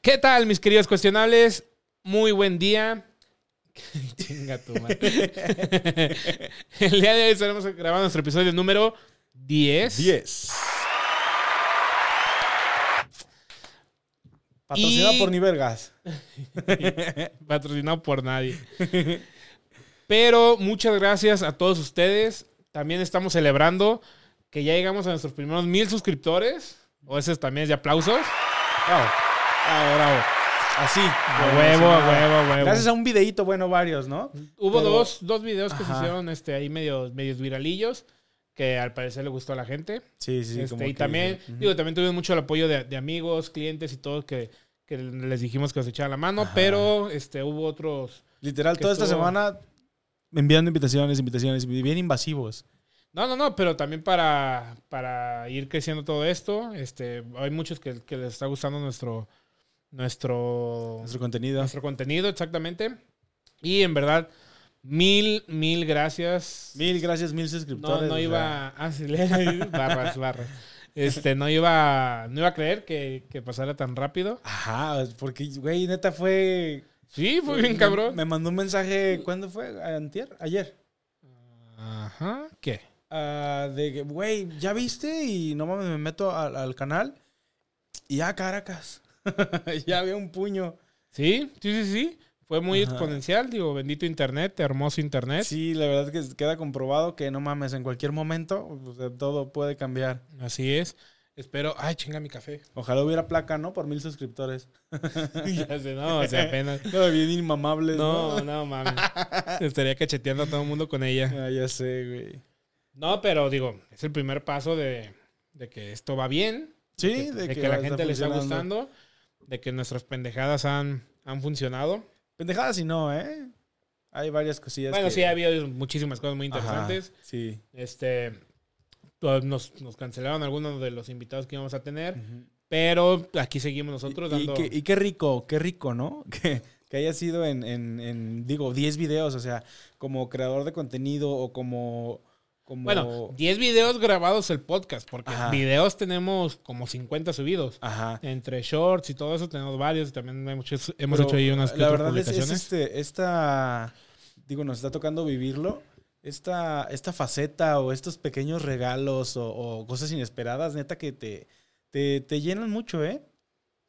¿Qué tal, mis queridos cuestionables? Muy buen día. Chinga tu madre. El día de hoy estaremos grabando nuestro episodio número 10. 10. Patrocinado Y- por Nivergas. Patrocinado por nadie. Pero muchas gracias a todos ustedes. También estamos celebrando que ya llegamos a nuestros primeros mil suscriptores. O ese también es de aplausos. Bravo, bravo. Así. A huevo, a huevo, a huevo. Gracias a un videíto, bueno, varios, ¿no? Hubo Pero- dos, dos videos que se hicieron este, ahí medio, medios viralillos. Que al parecer le gustó a la gente. Sí, sí, Este, como y que- también, digo, también tuvimos mucho el apoyo de, de amigos, clientes y todo que, que les dijimos que nos echaran la mano, Ajá. pero este, hubo otros. Literal, toda esta semana enviando invitaciones, invitaciones, bien invasivos. No, no, no, pero también para, para ir creciendo todo esto, este, hay muchos que, que les está gustando nuestro, nuestro, Nuestro contenido. nuestro contenido, exactamente. Y en verdad, mil, mil gracias. Mil gracias, mil No, suscriptores. no o sea, iba a barras, barras. Este, no iba, no iba a creer que, que pasara tan rápido. Ajá, porque, güey, neta fue. Sí, fue bien me- cabrón. Me mandó un mensaje, ¿cuándo fue? ¿Antier? Ayer. Ajá. ¿Qué? Ah, de que, güey, ¿ya viste? Y no mames, me meto al, al canal. Y ya, Caracas. ya había un puño. Sí, sí, sí, sí. Fue muy Ajá. exponencial, digo, bendito internet, hermoso internet. Sí, la verdad que queda comprobado que no mames, en cualquier momento todo puede cambiar. Así es. Espero. Ay, chinga mi café. Ojalá hubiera placa, ¿no? Por mil suscriptores. ya sé, no, o sea, apenas. No, bien inmamables, No, ¿no? no mames. Estaría cacheteando a todo el mundo con ella. Ah, ya sé, güey. No, pero digo, es el primer paso de, de que esto va bien. Sí, de, de, de que, que, la gente le está gustando. De que nuestras pendejadas han, han funcionado. Pendejadas y no, ¿eh? Hay varias cosillas. Bueno, que- sí, ha habido muchísimas cosas muy Ajá, interesantes. sí. Este. Nos, nos cancelaron algunos de los invitados que íbamos a tener. Pero aquí seguimos nosotros y, y dando. qué, y qué rico, qué rico, ¿no? Que, que haya sido en, en, en, digo, 10 videos, o sea, como creador de contenido o como... como Bueno, 10 videos grabados el podcast, porque Ajá. videos tenemos como 50 subidos. Ajá. Entre shorts y todo eso tenemos varios y también hemos hecho, hemos Pero hecho ahí unas La verdad es, este, esta, digo, nos está tocando vivirlo. Esta, esta faceta o estos pequeños regalos o, o cosas inesperadas, neta, que te, te, te llenan mucho, ¿eh?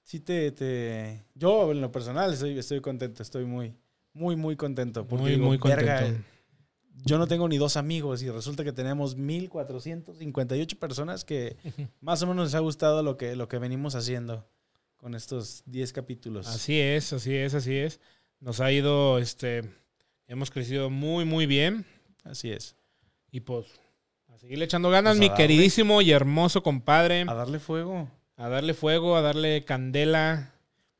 Sí, te, te... Yo, en lo personal, estoy, estoy contento, estoy muy, muy, muy contento. Porque muy, digo, muy contento. "Verga, yo no tengo ni dos amigos y resulta que tenemos 1458 personas que más o menos les ha gustado lo que, lo que venimos haciendo con estos 10 capítulos. Así es, así es, así es. Nos ha ido, este, hemos crecido muy, muy bien. Así es. Y pues, a seguirle echando ganas, Pues mi darle. queridísimo y hermoso compadre. A darle fuego. A darle fuego, a darle candela.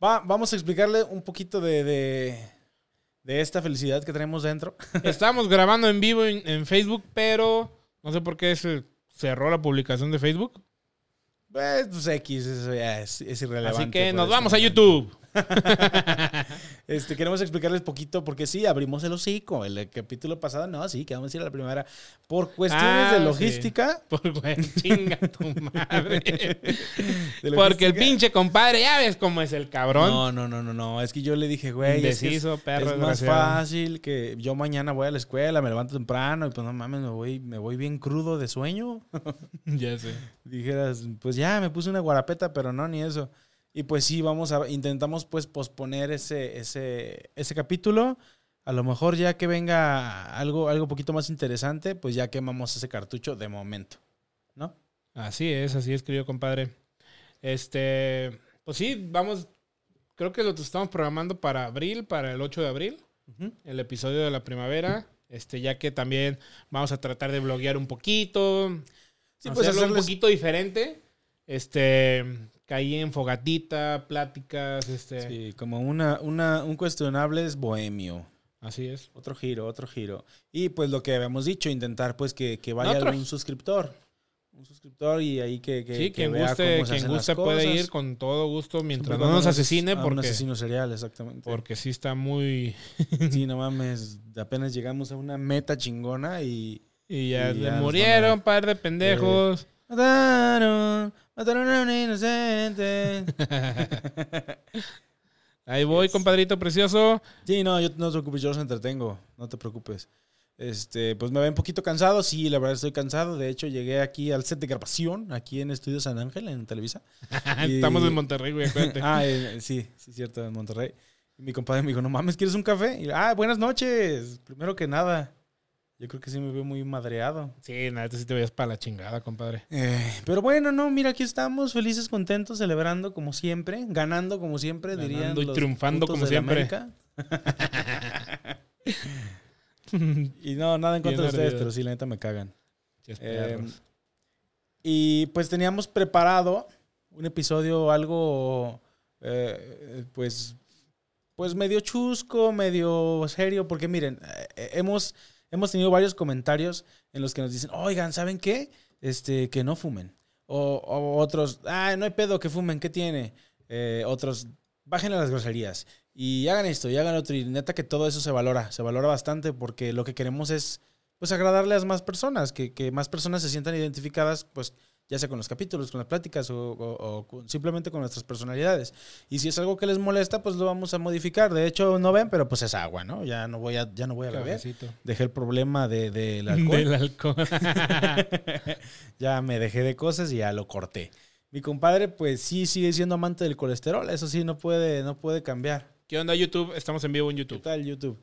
Va, vamos a explicarle un poquito de, de, de esta felicidad que tenemos dentro. Estábamos grabando en vivo en, en Facebook, pero no sé por qué se cerró la publicación de Facebook. Pues, pues, X, eso ya es, es irrelevante. Así que nos vamos a momento. YouTube. Este, queremos explicarles poquito porque sí, abrimos el hocico. El capítulo pasado, no, sí, que vamos a ir a la primera. Por cuestiones Ah, de sí. logística. Por güey, chinga tu madre. Porque el pinche compadre, ya ves cómo es el cabrón. No, no, no, no, no. Es que yo le dije, güey, es, es- Indeciso, perro es más fácil que yo mañana voy a la escuela, me levanto temprano y pues no mames, me voy, me voy bien crudo de sueño. Ya sé. Dijeras, pues ya me puse una guarapeta, pero no, ni eso. Y pues sí, vamos a, intentamos pues posponer ese, ese, ese capítulo. A lo mejor ya que venga algo, algo poquito más interesante, pues ya quemamos ese cartucho de momento. ¿No? Así es, así es, querido compadre. Este, pues sí, vamos, creo que lo estamos programando para abril, para el 8 de abril, el episodio de la primavera. Este, ya que también vamos a tratar de bloguear un poquito. Sí, pues hacerlo un poquito diferente. Este, caí en fogatita, pláticas, este. Sí, como una, una, un cuestionable es bohemio. Así es. Otro giro, otro giro. Y pues lo que habíamos dicho, intentar pues que, que vaya Otro- algún suscriptor. Un suscriptor y ahí que, que, sí, que quien vea guste, cómo se quien hacen las guste puede cosas. ir con todo gusto mientras no nos asesine es a Un porque, asesino serial, exactamente. porque sí está muy... Sí, no mames, apenas llegamos a una meta chingona y... Y ya, Y ya murieron par de pendejos. Mataron, mataron a un inocente. Ahí voy, compadrito precioso. Sí, no, yo no te preocupes, yo los entretengo, no te preocupes. Este, pues me veo un poquito cansado, sí, la verdad estoy cansado. De hecho, llegué aquí al set de grabación, aquí en Estudio San Ángel, en Televisa. Y- Estamos en Monterrey, güey. acuérdate. Ah, eh, sí, sí, cierto, en Monterrey. Y mi compadre me dijo, no mames, ¿quieres un café? Y, ah, buenas noches. Primero que nada, yo creo que sí me veo muy madreado. Sí, nada, tú sí te veías para la chingada, compadre. Eh, pero bueno, no, mira, aquí estamos, felices, contentos, celebrando como siempre, ganando como siempre, Ganando dirían y los triunfando como siempre. Y no, nada en contra de ustedes, pero sí, la neta me cagan. Eh, y pues teníamos preparado un episodio algo, eh, pues, pues medio chusco, medio serio, porque miren, hemos, hemos tenido varios comentarios en los que nos dicen, oigan, ¿saben qué? Este, que no fumen. O, otros, ah, no hay pedo, que fumen, ¿qué tiene? Eh, otros, bajen a las groserías y hagan esto y hagan otro. Y neta que todo eso se valora, se valora bastante porque lo que queremos es pues agradarle a más personas, que, que más personas se sientan identificadas, pues ya sea con los capítulos, con las pláticas o, o- o con- simplemente con nuestras personalidades. Y si es algo que les molesta, pues lo vamos a modificar. De hecho, no ven, pero pues es agua, ¿no? Ya no voy a, ya no voy a beber. Dejé el problema de, del alcohol. Del alcohol. ya me dejé de cosas y ya lo corté. Mi compadre, pues sí sigue siendo amante del colesterol. Eso sí, no puede, no puede cambiar. ¿Qué onda, YouTube? Estamos en vivo en ¿Qué YouTube. tal, YouTube?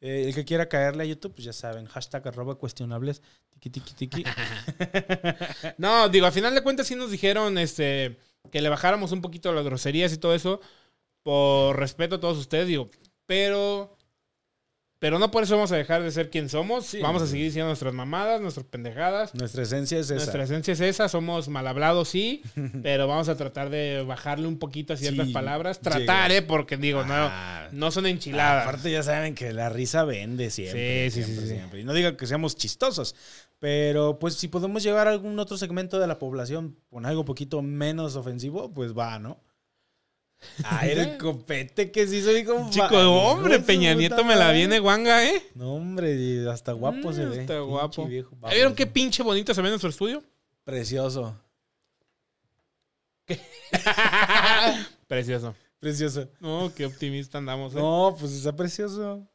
Eh, el que quiera caerle a YouTube, pues ya saben, hashtag arroba cuestionables, No, digo, a final de cuentas sí nos dijeron este, que le bajáramos un poquito las groserías y todo eso. Por respeto a todos ustedes, digo. Pero. Pero no por eso vamos a dejar de ser quien somos. Sí. vamos a seguir diciendo nuestras mamadas, nuestras pendejadas. Nuestra esencia es esa. Nuestra esencia es esa, somos mal hablados, sí, pero vamos a tratar de bajarle un poquito a ciertas Sí, palabras. Tratar, ¿eh? Porque digo, Ah. no, no son enchiladas. Aparte ya saben que la risa vende siempre. Sí, siempre, siempre. Y no digo que seamos chistosos, pero pues si podemos llegar a algún otro segmento de la población con algo poquito menos ofensivo, pues va, ¿no? Ah, era el copete que sí soy como... Chico, hombre, Peña Nieto me la viene guanga, ¿eh? No, hombre, hasta guapo se Mm, ve. Está Pinche guapo. viejo ¿Ya ¿Vieron qué pinche bonito se ve en nuestro estudio? Precioso, Precioso. precioso. No, qué optimista andamos. ¿eh? No, pues está precioso.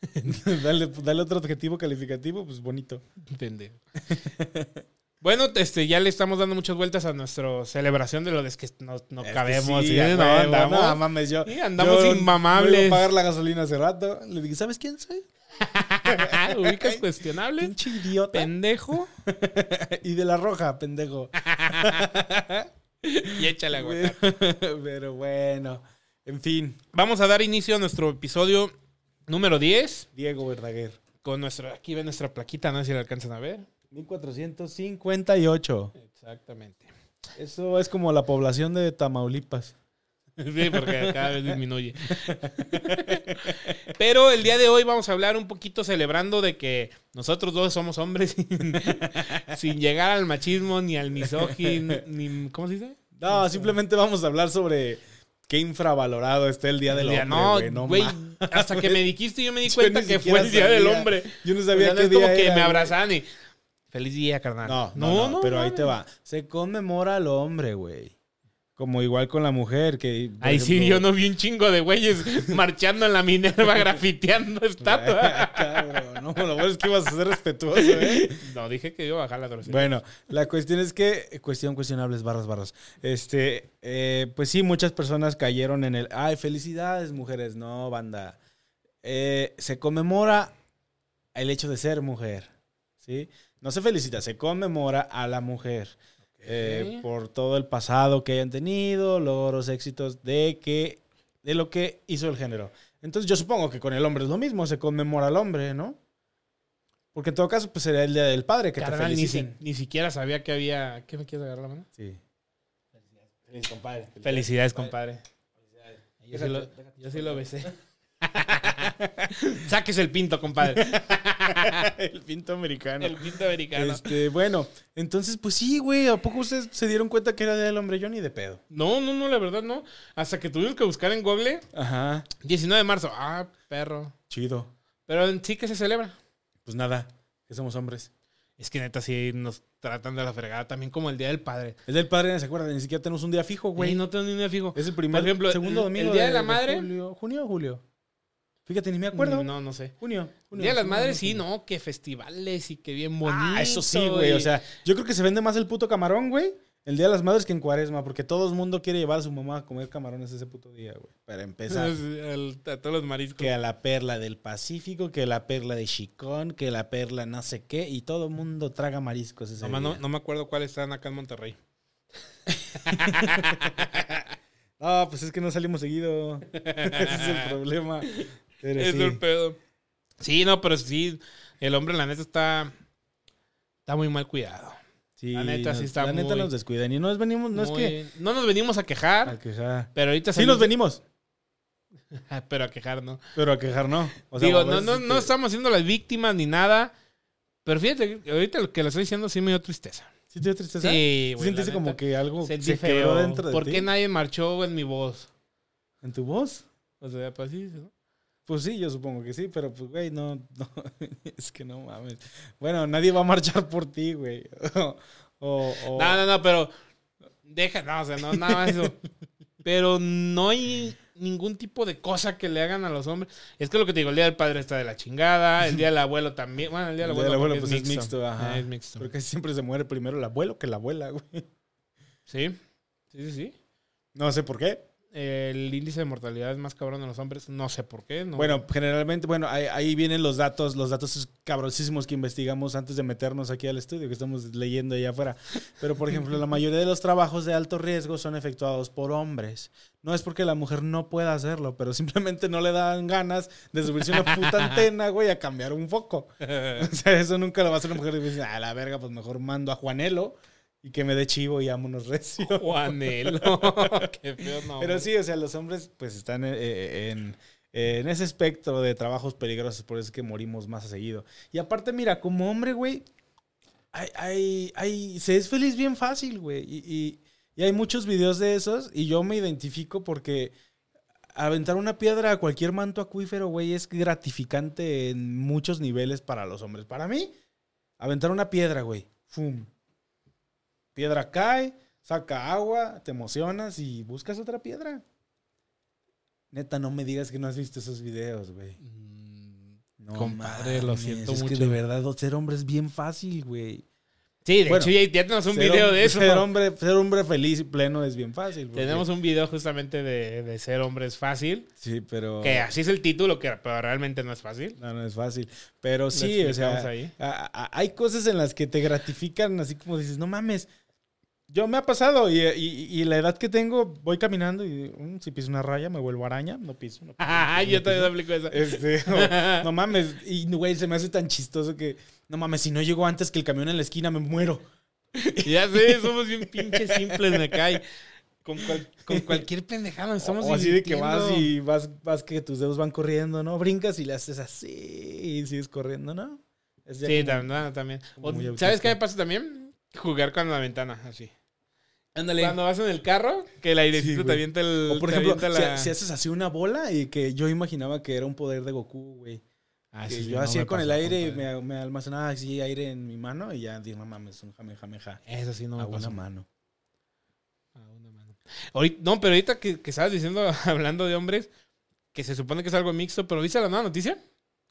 dale, dale otro adjetivo calificativo, pues bonito. Pendejo. Bueno, este, ya le estamos dando muchas vueltas a nuestra celebración de lo de que no, no Es cabemos. sí, ¿sí? a No, huevo, andamos. no, mames, yo. Sí, andamos yo inmamables. iba a pagar la gasolina hace rato. Le dije, ¿sabes quién soy? Ubicas cuestionables. Pinche idiota. Pendejo. y de la roja, pendejo. Y échale agua. Pero bueno, en fin, Vamos a dar inicio a nuestro episodio número 10. Diego Verdaguer. Con nuestra, aquí ven nuestra plaquita, no sé si la alcanzan a ver. 1458. Exactamente. Eso es como la población de Tamaulipas. Sí, porque cada vez disminuye. Pero el día de hoy vamos a hablar un poquito celebrando de que nosotros dos somos hombres sin, sin llegar al machismo ni al misógino, ni ¿cómo se dice? No, simplemente vamos a hablar sobre qué infravalorado está el Día del El día- Hombre. no, güey, ma- hasta que me dijiste yo me di cuenta que fue el día del sabía. hombre. Yo no O sabía sea, no qué es como día que era, me güey. abrazaban y feliz día, carnal. No, no, no, pero ahí te va. Se conmemora al hombre, güey. Como igual con la mujer, que... Ahí sí, yo no vi un chingo de güeyes marchando en la Minerva grafiteando estatua. Cabrón, no, lo bueno es que ibas a ser respetuoso, ¿eh? No, dije que iba a bajar la grosería. Bueno, la cuestión es que, cuestión cuestionables, barras, barras. Este, eh, pues sí, muchas personas cayeron en el, ay, felicidades, mujeres. No, banda. Eh, se conmemora el hecho de ser mujer, ¿sí? No se felicita, se conmemora a la mujer. eh, por todo el pasado que hayan tenido, logros, éxitos de que de lo que hizo el género. Entonces yo supongo que con el hombre es lo mismo, se conmemora al hombre, ¿no? Porque en todo caso, pues sería el día del padre que te Carnal, ni, si- feliciten. ni siquiera sabía que había. ¿Qué me quieres agarrar la mano? Sí. Feliz, compadre. Felicidades, compadre. Yo sí, lo, yo sí lo besé. Saques el pinto, compadre. el pinto americano. El pinto americano. Este, bueno, entonces, pues sí, güey. ¿A poco ustedes se dieron cuenta que era Día del hombre? Yo ni de pedo. No, no, no, la verdad no. Hasta que tuvimos que buscar en Google Ajá. 19 de marzo. Ah, perro. Chido. Pero en sí que se celebra. Pues nada, que somos hombres. Es que neta sí nos tratan de la fregada. También como el Día del Padre. Es del padre, ¿se acuerdan? Ni siquiera tenemos un día fijo, Güey, no tengo ni un día fijo. Es el primer, Por ejemplo, segundo el- domingo el Día de la Madre. julio. ¿Junio o julio? Fíjate, ni me acuerdo. No, no sé. Junio. El Día de las junio, Madres, junio. sí, ¿no? Que festivales y que bien bonito. Ah, eso sí, güey. O sea, yo creo que se vende más el puto camarón, güey. El Día de las Madres que en Cuaresma, porque todo el mundo quiere llevar a su mamá a comer camarones ese puto día, güey. Para empezar. El- a todos los mariscos. que a la perla del Pacífico, que la perla de Chicón, que la perla no sé qué, y todo el mundo traga mariscos ese Nomás no, día. no me acuerdo cuáles están acá en Monterrey. No, pues es que no salimos seguido. Ese es el problema. Pero Es sí. el pedo. Sí, no, pero sí, el hombre, la neta, está, está muy mal cuidado. Sí, La neta, nos- sí está La neta muy- nos descuidan. Y no nos venimos, no es que. No nos venimos a quejar, A quejar. pero ahorita Sí nos venimos, Pero a quejar, ¿no? pero a quejar no. O sea, Digo, no, no, no estamos siendo las víctimas ni nada. Pero fíjate, que ahorita lo que le estoy diciendo sí me dio tristeza. ¿Sí te dio tristeza? Sí, ¿Sí güey. como neta. que algo Sentí se feo. quebró dentro de ¿Por ti? qué nadie marchó en mi voz? ¿En tu voz? O sea, pues sí, ¿no? Pues sí, yo supongo que sí, pero pues, güey, no, no, es que no mames. Bueno, nadie va a marchar por ti, güey. O, o- No, no, no, pero deja, no, o sea, no, nada más eso. Pero no hay ningún tipo de cosa que le hagan a los hombres. Es que lo que te digo, el día del padre está de la chingada, el día del abuelo también. Bueno, el día del El día abuelo, del abuelo, pues, es mixto, ajá. Eh, Es mixto. Porque siempre se muere primero el abuelo que la abuela, güey. Sí, sí, sí, sí. No sé por qué. El índice de mortalidad es más cabrón en los hombres, no sé por qué. No. Bueno, generalmente, bueno, ahí, ahí vienen los datos, los datos cabrosísimos que investigamos antes de meternos aquí al estudio, que estamos leyendo allá afuera. Pero, por ejemplo, la mayoría de los trabajos de alto riesgo son efectuados por hombres. No es porque la mujer no pueda hacerlo, pero simplemente no le dan ganas de subirse una puta antena, güey, a cambiar un foco. O sea, eso nunca lo va a hacer la mujer. Y dice, a la verga, pues mejor mando a Juanelo y que me dé chivo y vámonos recio. Juanelo. Qué feo, no. Pero sí, o sea, los hombres pues están eh, en, en ese espectro de trabajos peligrosos, por eso es que morimos más a seguido. Y aparte, mira, como hombre, güey, hay, hay, hay- se es feliz bien fácil, güey. Y, y- y hay muchos videos de esos y yo me identifico porque aventar una piedra a cualquier manto acuífero, güey, es gratificante en muchos niveles para los hombres. Para mí, aventar una piedra, güey, ¡fum! Piedra cae, saca agua, te emocionas y buscas otra piedra. Neta, no me digas que no has visto esos videos, güey. Mm, No Compadre, lo siento es mucho. que de verdad ser hombre es bien fácil, güey. Sí, de Bueno, hecho ya, ya tenemos un video de eso. Ser hombre, ser hombre feliz y pleno es bien fácil. Tenemos un video justamente de, de ser hombre es fácil. Sí, pero... Que así es el título, que, pero realmente no es fácil. No, no es fácil. Pero sí, o sea, ahí. a- a- hay cosas en las que te gratifican, así como dices, no mames. Yo me ha pasado y, y- y la edad que tengo, voy caminando y mm, si piso una raya me vuelvo araña, no piso. No piso. Yo también aplico esa. Este, no, no mames. Y, güey, se me hace tan chistoso que, no mames, si no llego antes que el camión en la esquina, me muero. Ya sé, somos bien pinches simples, me cae. Con, cual- con cualquier pendejada estamos o así de que vas y vas, vas que tus dedos van corriendo, ¿no? Brincas y le haces así y sigues corriendo, ¿no? Es Sí, como- también. también. O, ¿Sabes qué me pasa también? Jugar con la ventana, así. Ándale. Cuando vas en el carro, que el airecito Sí, te avienta el. O por ejemplo, avienta si, la- si haces así una bola y que yo imaginaba que era un poder de Goku, güey. Ah, que sí, yo no hacía con el aire y me, me almacenaba así aire en mi mano y ya dije, no mames, un jamejameja. Eso sí no me a una mano. A una mano. No, pero ahorita que, que estabas diciendo, hablando de hombres, que se supone que es algo mixto, pero ¿viste la nueva noticia?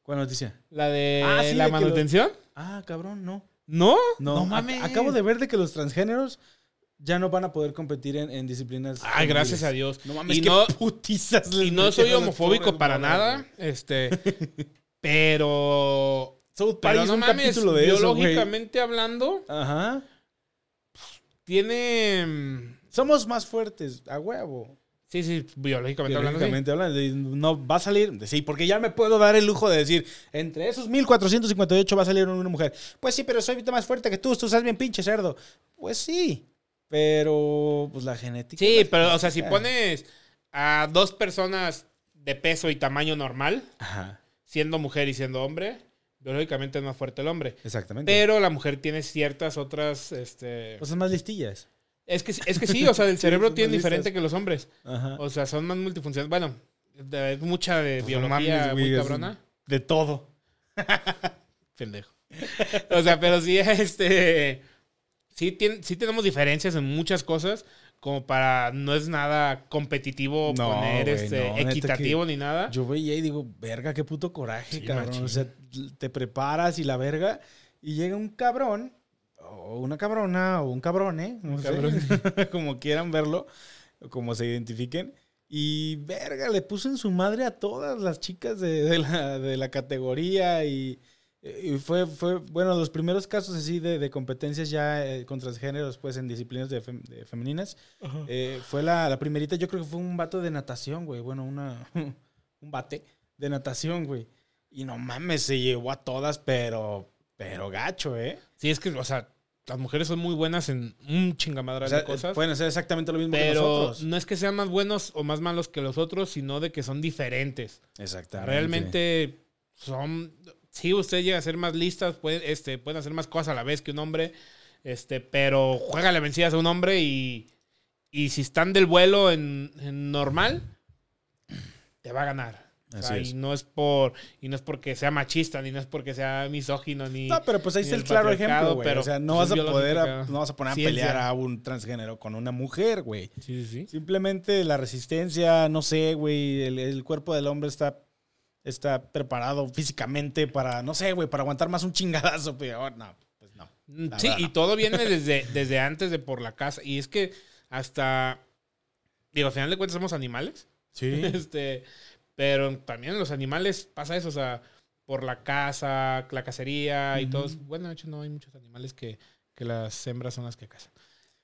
¿Cuál noticia? La de Ah, sí, la de manutención. Ah, cabrón, no. ¿No? No, No ac- mames. acabo de ver de que los transgéneros ya no van a poder competir en, en disciplinas. Ay, gracias a. Dios. No mames, Y qué no- putizas Y no soy homofóbico para nada. güey. Este. pero. South Park Pero no un mames, capítulo de eso, güey. biológicamente hablando, Ajá. tiene. Somos más fuertes, a huevo. Sí, sí, biológicamente hablando. sí. Biológicamente hablando, no va a salir. Sí, porque ya me puedo dar el lujo de decir, entre esos 1458 va a salir una mujer. Pues sí, pero soy más fuerte que tú, tú estás bien pinche cerdo. Pues sí, pero pues la genética. Sí, la pero, o sea, si pones a dos personas de peso y tamaño normal, Ajá, siendo mujer y siendo hombre, biológicamente es más fuerte el hombre. exactamente. Pero la mujer tiene ciertas otras. Este... Pues son más listillas. Es, que, es que sí, o sea, el cerebro son tiene listas. diferente que los hombres. Ajá. O sea, son más multifuncionales. Bueno, es mucha de Pues biología mames, muy cabrona. De todo. Pendejo. o sea, pero sí, este. Sí, tien- sí tenemos diferencias en muchas cosas. Como para. No es nada competitivo No, poner güey, este, no, equitativo ni nada. Yo veía y digo, verga, qué puto coraje, Sí, cabrón. machín. O sea, te preparas y la verga, y llega un cabrón, o una cabrona, o un cabrón, ¿eh? No Un sé, cabrón. como quieran verlo, como se identifiquen. Y verga, le puso en su madre a todas las chicas de, de la, de la categoría y, y fue, fue, bueno, los primeros casos así de, de competencias ya eh, contra géneros, pues en disciplinas de, fem- de femeninas. Eh, fue la, la primerita, yo creo que fue un vato de natación, güey. Bueno, una, un bate de natación, güey. Y no mames, se llevó a todas, pero, pero gacho, ¿eh? Sí, es que, o sea, las mujeres son muy buenas en un chingamadral O sea, de cosas. pueden hacer exactamente lo mismo que pero nosotros. no es que sean más buenos o más malos que los otros, sino de que son diferentes. Exactamente. Realmente son. Sí, usted llega a ser más listas, pueden, este, pueden hacer más cosas a la vez que un hombre. Este, pero juega la vencidas a un hombre y, y si están del vuelo en, en normal, te va a ganar. O sea. Y no es por y no es porque sea machista ni no es porque sea misógino ni No, pero pues ahí está el el claro ejemplo, güey. O sea, no pues, vas a poder, a- no vas a poner a ciencia. pelear a un transgénero con una mujer, güey. Sí, sí, sí. Simplemente la resistencia, no sé, güey, el, el cuerpo del hombre está, está preparado físicamente para, no sé, güey, para aguantar más un chingadazo, pero no, pues no. La Sí, y no. todo viene desde, desde antes de por la casa. Y es que hasta. Digo, al final de cuentas somos animales. Sí. Este. Pero también los animales pasa eso, o sea, por la caza, la cacería y Ujú. todo. eso. Bueno, de hecho, no hay muchos animales que, que las hembras son las que cazan.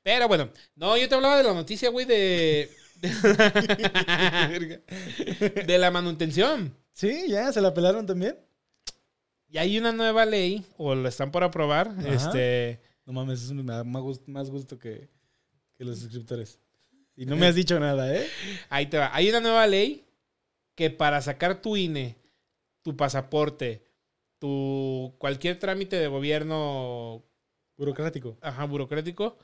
Pero bueno, no, yo te hablaba de la noticia, güey, de. De, de la manutención. Sí, ya, se la pelaron también. Y hay una nueva ley, o la están por aprobar, Ajá. este. No mames, eso me da más gusto, que, que los suscriptores. Y no me has dicho nada, ¿eh? Ahí te va. Hay una nueva ley que para sacar tu INE, tu pasaporte, tu cualquier trámite de gobierno Burocrático. ajá, burocrático,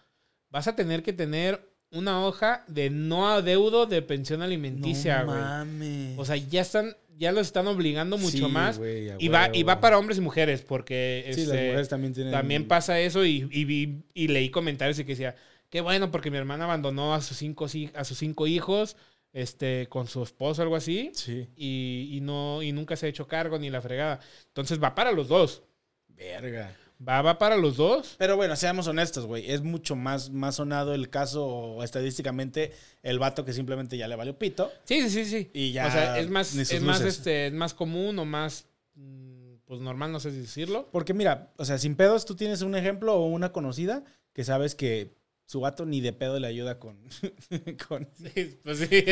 vas a tener que tener una hoja de no adeudo de pensión alimenticia, no güey. mames. o sea, ya están, ya los están obligando mucho Sí, más. y va, y va para hombres y mujeres, porque Sí, las este, mujeres también tienen. también pasa eso y, y vi- y leí comentarios y que decía, qué bueno, porque mi hermana abandonó a sus cinco, a sus cinco hijos este, con su esposo o algo así Sí. y, y no, y nunca se ha hecho cargo ni la fregada. Entonces va para los dos. Verga. Va, va para los dos. Pero bueno, seamos honestos, güey. Es mucho más, más sonado el caso, estadísticamente, el vato que simplemente ya le valió pito. Sí, sí, sí, sí. Y ya o sea, es más, es más, este, es más común o más, mm, pues normal, no sé si decirlo. Porque mira, o sea, sin pedos, tú tienes un ejemplo o una conocida que sabes que su vato ni de pedo le ayuda con. con... Sí, pues sí.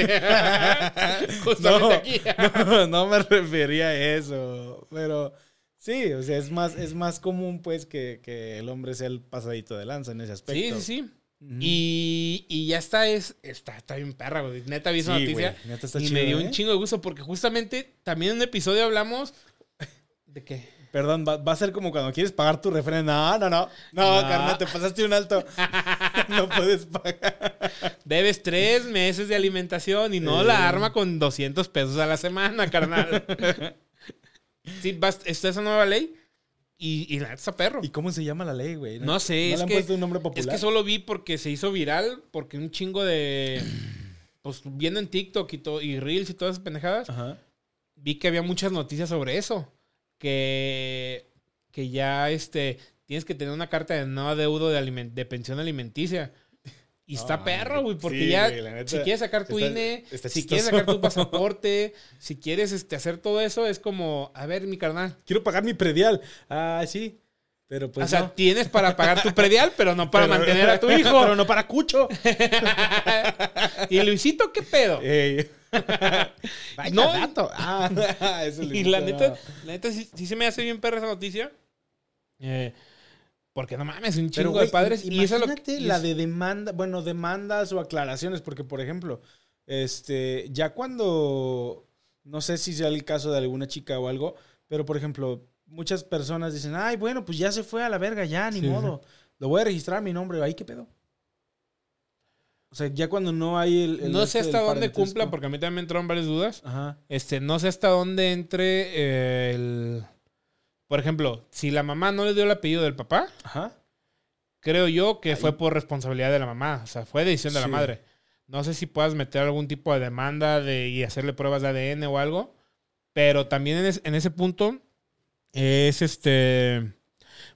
Justamente No, aquí. no, no me refería a eso. Pero sí, o sea, es más, es más común, pues, que, que el hombre sea el pasadito de lanza en ese Sí, aspecto. sí, sí. Ujú. Y, y ya está, es, está, está bien perra, güey. Neta vi esa Sí, noticia. güey, neta está y chido, me dio ¿eh? un chingo de gusto porque justamente también en un episodio hablamos de qué. Perdón, va, va a ser como cuando quieres pagar tu refrendo. No, no, no. No, No. carnal, te pasaste un alto. no puedes pagar. Debes tres meses de alimentación y no Eh. la arma con 200 pesos a la semana, carnal. sí, está esa nueva ley y, y la está perro. ¿Y cómo se llama la ley, güey? No sé, ¿No es le han que- puesto un nombre Es que solo vi porque se hizo viral, porque un chingo de... Pues viendo en TikTok y, Reels y todas esas pendejadas, Ajá. vi que había muchas noticias sobre eso. Que, que ya este, tienes que tener una carta de no adeudo de, alimen- de pensión alimenticia. Y está perro, güey, porque sí, ya, neta, si quieres sacar tu está- INE, está si quieres sacar tu pasaporte, si quieres este, hacer todo eso, es como, a ver, mi carnal. Quiero pagar mi predial. Ah, sí. Pero pues o sea, tienes para pagar tu predial, pero no para Pero- mantener a tu hijo. Pero no para Cucho. y Luisito, ¿qué pedo? Ey. Vaya No. dato. Ah, eso Y la neta, no. la neta sí, sí se me hace bien perra esa noticia. Eh, porque no mames, un chingo Pero, de padres. Y eso es lo que- imagínate y la es- de demanda, bueno, demandas o aclaraciones, porque, por ejemplo, este, ya cuando, no sé si sea el caso de alguna chica o algo, pero, por ejemplo, muchas personas dicen, ay, bueno, pues ya se fue a la verga, ya, ni Sí, modo. Lo voy a registrar a mi nombre, ahí qué pedo. O sea, ya cuando no hay el... el no este sé hasta dónde cumpla, porque a mí también me entraron varias dudas. Ajá. Este, no sé hasta dónde entre eh, el. Por ejemplo, si la mamá no le dio el apellido del papá, Ajá. creo yo que Ahí. fue por responsabilidad de la mamá. O sea, fue decisión de la madre. No sé si puedas meter algún tipo de demanda de, y hacerle pruebas de ADN o algo. Pero también en, es- en ese punto es este.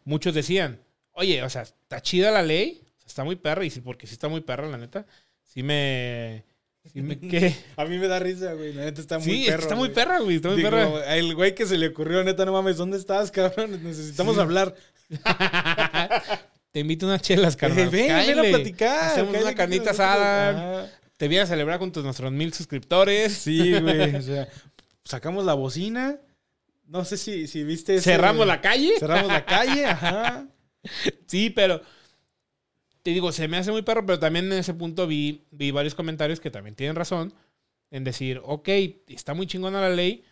Muchos decían, oye, o sea, está chida la ley. está muy perra. Y sí, porque sí está muy perra, la neta. Sí me. Sí me ¿qué? A mí me da risa, güey. La neta está muy sí, perro, está muy perra, güey. Está muy Digo, perra. el güey que se le ocurrió, neta, no mames, ¿dónde estás, cabrón? Necesitamos Sí. hablar. Te invito a unas chelas, carnal. Eh, ven, ven a platicar. Hacemos una carnita asada. Te voy a celebrar con tus, nuestros mil suscriptores. Sí, güey. O sea, sacamos la bocina. No sé si, si viste. ese- Cerramos la calle. Cerramos la calle, ajá. Sí, pero te digo, se me hace muy perro, pero también en ese punto vi, vi varios comentarios que también tienen razón en decir, ok, está muy chingona la ley,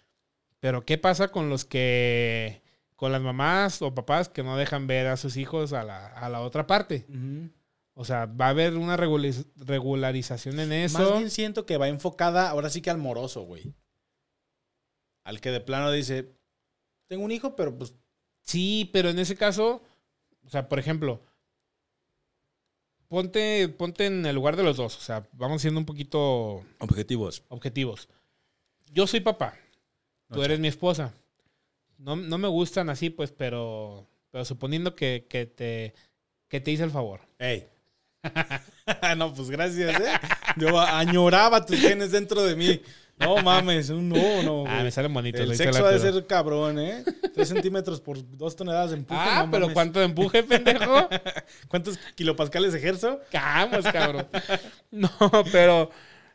pero ¿qué pasa con los que, con las mamás o papás que no dejan ver a sus hijos a la, a la otra parte? O sea, va a haber una regulariz- regularización en eso. Más bien siento que va enfocada ahora sí que al moroso, güey. Al que de plano dice, tengo un hijo, pero pues... Sí, pero en ese caso, o sea, por ejemplo, ponte, ponte en el lugar de los dos. O sea, vamos siendo un poquito Objetivos. objetivos. Yo soy papá. Tú eres mi esposa. No, no me gustan así, pues, pero, pero suponiendo que, que te, que te hice el favor. Ey. no, pues gracias, ¿eh? Yo añoraba tus genes dentro de mí. No mames, un no, no. Ah, me salen bonitos. El sexo ha de ser cabrón, ¿eh? Tres centímetros por dos toneladas de empuje. Ah, no pero mames. ¿cuánto de empuje, pendejo? ¿Cuántos kilopascales ejerzo? Vamos, cabrón. No, pero,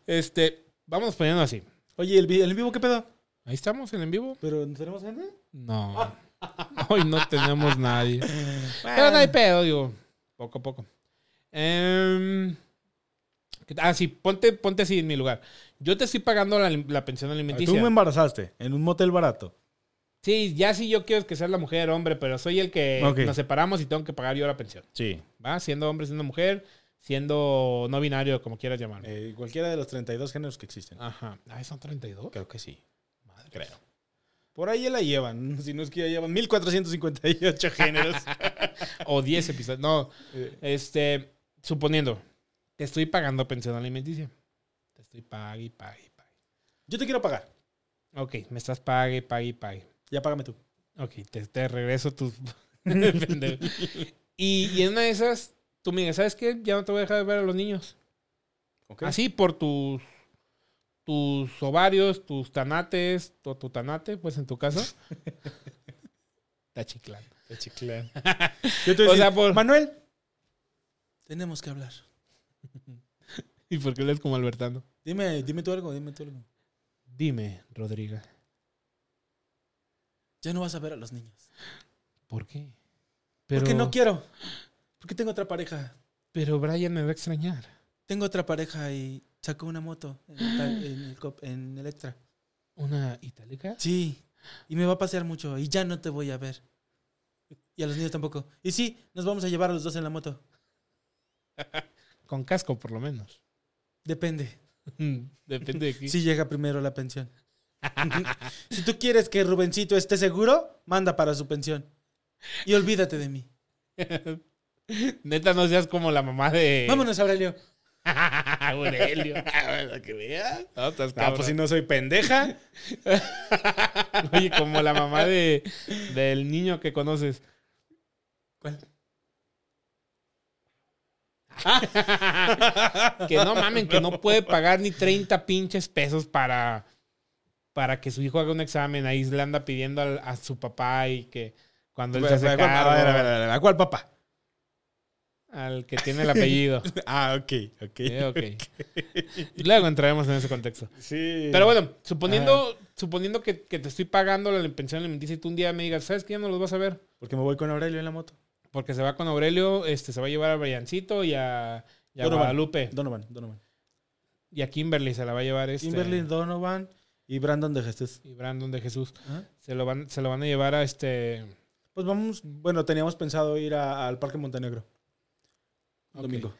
este, vamos poniendo así. Oye, ¿el, el en vivo qué pedo? Ahí estamos en en vivo. ¿Pero tenemos gente? No. Hoy no tenemos nadie. Pero no hay pedo, digo. Poco a poco. Em, ah, sí, ponte, ponte así en mi lugar. Yo te estoy pagando la, la pensión alimenticia. Tú me embarazaste en un motel barato. Sí, ya sí yo quiero que seas la mujer, hombre, pero soy el que nos separamos y tengo que pagar yo la pensión. Sí. ¿Va? Siendo hombre, siendo mujer, siendo no binario, como quieras llamarlo. Eh, cualquiera de los 32 géneros que existen. Ajá. Ah, son 32. Creo que sí. Madre. Creo. Por ahí la llevan. Si no es que ya llevan 1458 géneros. O 10 episodios. No, Eh, este, suponiendo, te estoy pagando pensión alimenticia. Estoy pague y pague y pague. Yo te quiero pagar. Ok, me estás pague, pague y pague. Ya págame tú. Ok, te, te regreso tus... Y, y en una de esas, tú me dices, ¿sabes qué? Ya no te voy a dejar de ver a los niños. ¿Ok? Así por tus tus ovarios, tus tanates, tu, tu tanate, pues en tu caso. Está chiclando. Te chiclean. Yo te voy a O decir, sea, por- Manuel, tenemos que hablar. ¿Y por qué lees como Albertano? Dime, dime tú algo, dime tú algo. Dime, Rodrigo, Ya no vas a ver a los niños. ¿por qué? Porque no quiero. Porque tengo otra pareja. Pero Brian me va a extrañar. Tengo otra pareja y sacó una moto en, el, en Electra. ¿Una itálica? Sí. Y me va a pasear mucho y ya no te voy a ver. Y a los niños tampoco. Y sí, nos vamos a llevar a los dos en la moto. Con casco, por lo menos. Depende. Depende de qué. Si llega primero la pensión. si tú quieres que Rubencito esté seguro, manda para su pensión. Y olvídate de mí. Neta, no seas como la mamá de. Vámonos, Aurelio. Aurelio. Para que veas. No, Ah, pues si no soy pendeja. Oye, como la mamá de del niño que conoces. ¿Cuál? que no mamen, que no puede pagar ni 30 pinches pesos para, para que su hijo haga un examen. Ahí le anda pidiendo a, su papá y que cuando él se hace ver, a ver, a ver, a ver, ¿a cuál papá? al que tiene el apellido. Ah, ok, ok. Eh, ok. Luego entraremos en ese contexto. Sí. Pero bueno, suponiendo, suponiendo que, que te estoy pagando la pensión alimenticia y tú un día me digas, ¿sabes qué? Ya no los vas a ver. Porque me voy con Aurelio en la moto. Porque se va con Aurelio, este, se va a llevar a Briancito y a, y a Donovan. Guadalupe. Donovan, Donovan. Y a Kimberly se la va a llevar este. Kimberly, Donovan y Brandon de Jesús. Y Brandon de Jesús. Ajá. Se lo van, se lo van a llevar a este. Pues vamos, bueno, teníamos pensado ir a- al Parque Montenegro. un Ok. Domingo.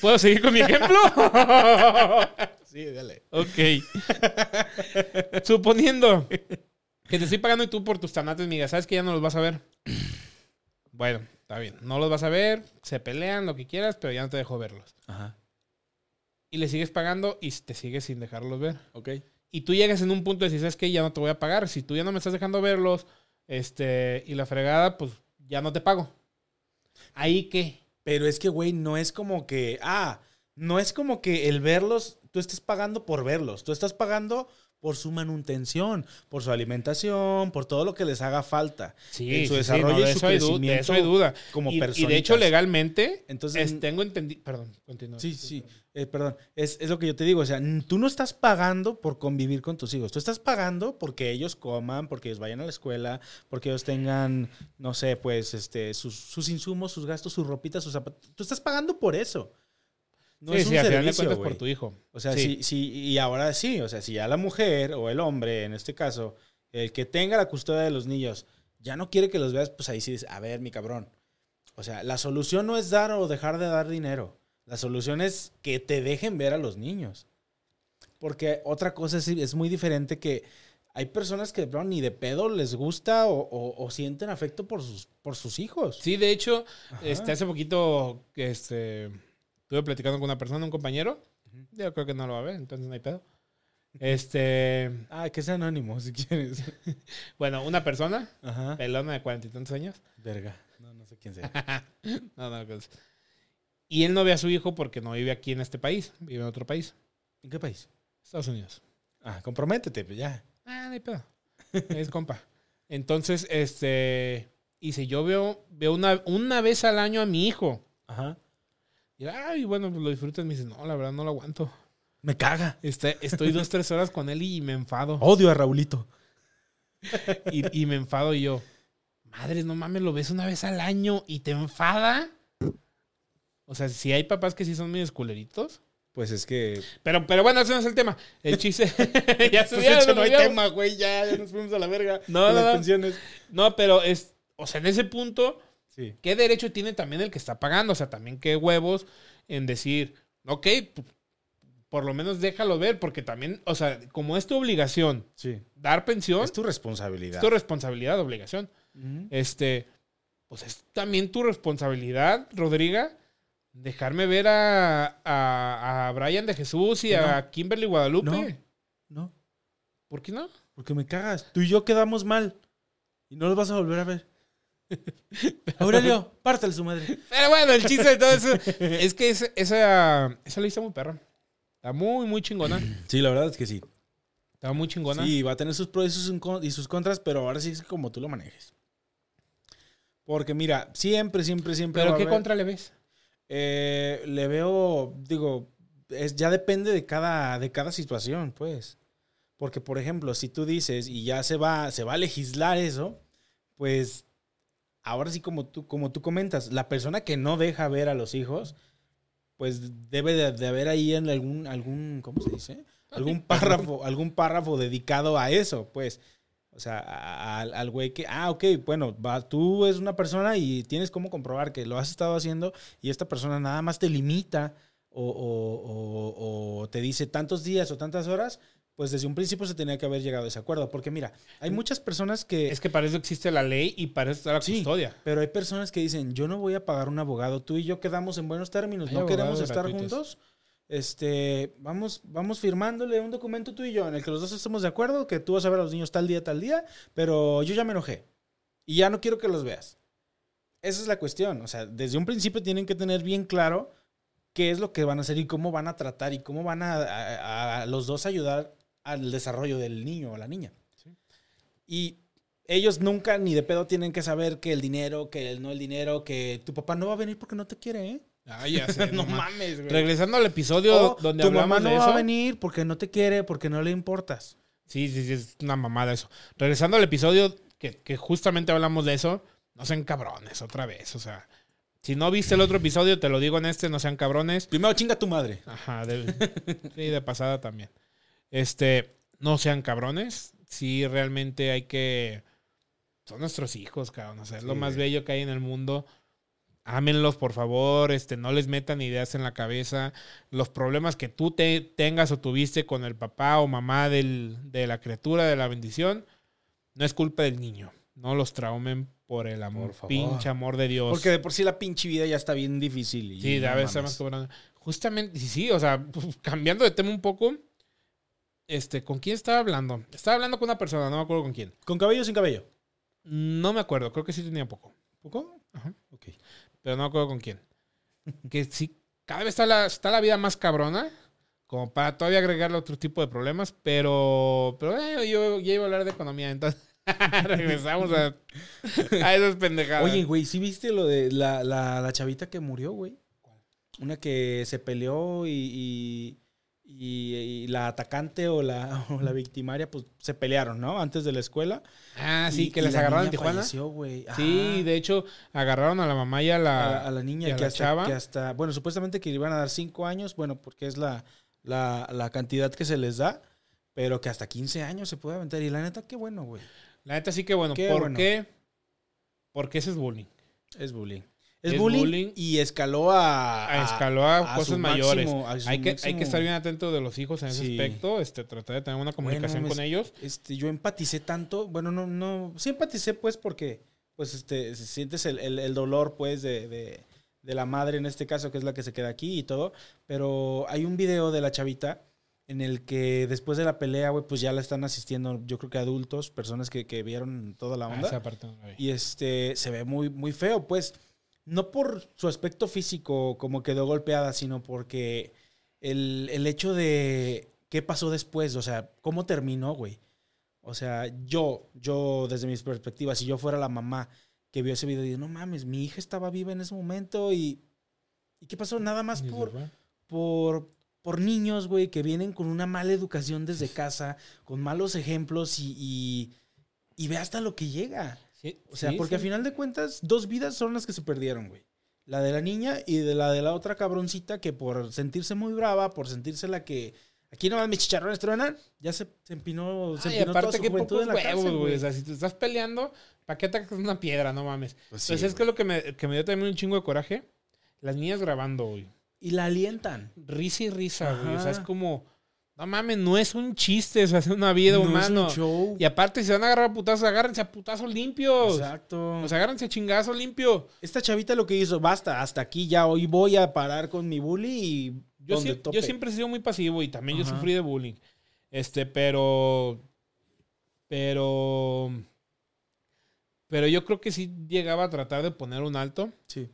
¿Puedo seguir con mi ejemplo? Sí, dale. ok. Suponiendo Que te estoy pagando y tú por tus tanates, miga, ¿sabes que ya no los vas a ver? Bueno, está bien. No los vas a ver, se pelean, lo que quieras, pero ya no te dejo verlos. Ajá. Y le sigues pagando y te sigues sin dejarlos ver. Ok. Y tú llegas en un punto de decir, ¿sabes qué? Ya no te voy a pagar. Si tú ya no me estás dejando verlos, este, y la fregada, pues ya no te pago. ¿Ahí qué? Pero es que, güey, no es como que. Ah, no es como que el verlos. Tú estés pagando por verlos. Tú estás pagando por su manutención, por su alimentación, por todo lo que les haga falta. Sí, en su sí, desarrollo no, y de su eso hay du- de crecimiento eso hay duda. como y, y de hecho, legalmente, Entonces, es- tengo entendido. Perdón, continúa. Sí, sí, eh, perdón. Es, es lo que yo te digo. O sea, tú no estás pagando por convivir con tus hijos. Tú estás pagando porque ellos coman, porque ellos vayan a la escuela, porque ellos tengan, no sé, pues, este, sus, sus insumos, sus gastos, sus ropitas, sus zapatos. Tú estás pagando por eso. No sí, es un sí, al final de servicio, cuentas por tu hijo. O sea, Sí. sí. sí, y ahora sí, o sea, si ya la mujer o el hombre, en este caso, el que tenga la custodia de los niños, ya no quiere que los veas, pues ahí sí dices, a ver, mi cabrón. O sea, la solución no es dar o dejar de dar dinero. La solución es que te dejen ver a los niños. Porque otra cosa es, es muy diferente que hay personas que bro, ni de pedo les gusta o, o- o sienten afecto por sus, por sus hijos. Sí, de hecho, Ajá. este, hace poquito este, estuve platicando con una persona, un compañero. Yo creo que no lo va a ver, entonces no hay pedo. Este, Ah, que es anónimo, si quieres. bueno, una persona, Ajá. pelona de cuarenta y tantos años. Verga. No, no sé quién sea. no, no, pues. Y él no ve a su hijo porque no vive aquí en este país, vive en otro país, ¿En qué país? Estados Unidos. Ah, comprométete, pues ya. Ah, no hay pedo. Es compa. Entonces, este, y si yo veo, veo una, una vez al año a mi hijo, Ajá. Y ay, bueno, pues lo disfrutas, me dice, no, la verdad no lo aguanto. Me caga. Este, estoy dos, tres horas con él y me enfado. Odio a Raulito. Y, y me enfado y yo, madre, no mames, lo ves una vez al año y te enfada. O sea, si hay papás que sí son medio culeritos. Pues es que. Pero, pero bueno, ese no es el tema. El chiste. ya se Pues ya hecho, no hay tema, güey. Ya, ya nos fuimos a la verga. No, no, las no. pensiones. No, pero es. O sea, en ese punto, Sí. ¿qué derecho tiene también el que está pagando? O sea, también qué huevos en decir, ok, por lo menos déjalo ver, porque también, o sea, como es tu obligación Sí. dar pensión, Es tu responsabilidad. es tu responsabilidad, obligación. Este, pues es también tu responsabilidad, Rodriga, dejarme ver a, a, a Brian de Jesús y a Kimberly Guadalupe. No. No, ¿Por qué no? porque me cagas. Tú y yo quedamos mal. Y no los vas a volver a ver. Aurelio, pártale su madre. Pero bueno, el chiste de todo eso es que esa, esa, esa lista muy perra. Está muy, muy chingona. Sí, la verdad es que sí. Está muy chingona. Sí, va a tener sus pros y sus, y sus contras, pero ahora sí es como tú lo manejes. Porque mira, siempre, siempre, siempre. ¿Pero qué haber- contra le ves? Eh, le veo, digo, es, ya depende de cada, de cada situación, pues. Porque, por ejemplo, si tú dices y ya se va, se va a legislar eso, pues ahora sí, como tú, como tú comentas, la persona que no deja ver a los hijos, pues debe de, de haber ahí en algún, algún, ¿cómo se dice? Algún párrafo, algún párrafo dedicado a eso, pues. O sea, al al güey que, ah, ok, bueno, va, tú es una persona y tienes cómo comprobar que lo has estado haciendo y esta persona nada más te limita o, o- o- o te dice tantos días o tantas horas, pues desde un principio se tenía que haber llegado a ese acuerdo. Porque mira, hay muchas personas que... Es que para eso existe la ley y para eso está la Sí. custodia. Pero hay personas que dicen, yo no voy a pagar un abogado, tú y yo quedamos en buenos términos, Hay no queremos estar gratuitos. juntos. Este, vamos, vamos firmándole un documento tú y yo en el que los dos estemos de acuerdo, que tú vas a ver a los niños tal día, tal día, pero yo ya me enojé y ya no quiero que los veas. Esa es la cuestión. O sea, desde un principio tienen que tener bien claro qué es lo que van a hacer y cómo van a tratar y cómo van a, a- a los dos ayudar al desarrollo del niño o la niña. Y ellos nunca ni de pedo tienen que saber que el dinero, que el no el dinero, que tu papá no va a venir porque no te quiere, ¿eh? Ya sé, no no mames. güey. Regresando al episodio O donde tu hablamos mamá no de va a venir porque no te quiere, porque no le importas. Sí, sí, sí, es una mamada eso. Regresando al episodio que, que justamente hablamos de eso, no sean cabrones otra vez. O sea, si no viste el otro episodio, te lo digo en este, no sean cabrones. Primero chinga tu madre. Ajá, de, sí, de pasada también. Este, no sean cabrones. Sí, realmente hay que. Son nuestros hijos, cabrón. O sea, es lo más bello que hay en el mundo. Ámenlos, por favor. Este, no les metan ideas en la cabeza. Los problemas que tú te, tengas o tuviste con el papá o mamá del- de la criatura, de la bendición, no es culpa del niño. No los traumen por el amor, Por favor. pinche amor de Dios. Porque de por sí la pinche vida ya está bien difícil. y sí, no a veces más cobrando. Justamente, sí, sí, o sea, cambiando de tema un poco, este, ¿con quién estaba hablando? Estaba hablando con una persona, no me acuerdo con quién. ¿Con cabello o sin cabello? No me acuerdo, creo que sí tenía poco, ¿Poco? Ajá. Ok. pero no me acuerdo con quién. Que sí, cada vez está la, está la vida más cabrona, como para todavía agregarle otro tipo de problemas, pero, pero eh, yo ya iba a hablar de economía, entonces regresamos a, a esas pendejadas. Oye, güey, ¿sí viste lo de la, la, la chavita que murió, güey? Una que se peleó y, y, y- y la atacante o la, o la victimaria, pues se pelearon, ¿no? Antes de la escuela. ah, sí, Y- que les la agarraron en Tijuana. falleció. Sí, Ajá. de hecho, agarraron a la mamá y a la, a la niña y a que la hasta, chava. que hasta, bueno, supuestamente que le iban a dar cinco años, bueno, porque es la, la, la cantidad que se les da, pero que hasta 15 años se puede aventar. Y la neta, qué bueno, güey. La neta sí que bueno. Qué ¿Por bueno. qué? Porque ese es bullying. Es bullying. Es, Es bullying, bullying. y escaló a... A escaló a, a cosas mayores. máximo- hay, que, hay que estar bien atento de los hijos en ese Sí. aspecto. Este, tratar de tener una comunicación mames. con ellos. este, yo empaticé tanto, bueno, no, no, sí empaticé pues porque, pues, este, sientes el, el- el dolor, pues, de, de, de la madre en este caso, que es la que se queda aquí y todo, pero hay un video de la chavita en el que después de la pelea, güey, pues ya la están asistiendo, yo creo que adultos, personas que, que vieron toda la Ah, onda, esa parte no la vi. y este, se ve muy, muy feo, pues, no por su aspecto físico como quedó golpeada, sino porque el, el hecho de qué pasó después, o sea, cómo terminó, güey. O sea, yo, yo, desde mis perspectivas, si yo fuera la mamá que vio ese video, digo, no mames, mi hija estaba viva en ese momento y... ¿Y qué pasó? Nada más por, por, por niños, güey, que vienen con una mala educación desde casa, con malos ejemplos y, y, y ve hasta lo que llega. Sí, O sea, sí, porque sí. a final de cuentas, dos vidas son las que se perdieron, güey. La de la niña y de la de la otra cabroncita que por sentirse muy brava, por sentirse la que aquí nomás mis chicharrones truenan, ya se, se empinó, se Ay, empinó toda aparte, su qué juventud pocos en la huevos, güey. O sea, si te estás peleando, ¿para qué atacas una piedra? No mames. Pues Entonces, es que lo que me, que me dio también un chingo de coraje. Las niñas grabando, güey. Y la alientan. Risa y risa, güey. O sea, es como... No mames, no es un chiste, o sea, es una vida No es humana. un show. Y aparte, si van a agarrar a putazos, agárrense a putazos limpios. Exacto. Sea, agárrense a chingazo limpio. Esta chavita lo que hizo, basta, hasta aquí ya hoy voy a parar con mi bully y Yo, tope. yo siempre he sido muy pasivo y también yo sufrí de bullying. Este, pero. Pero. Pero yo creo que sí llegaba a tratar de poner un alto. Sí.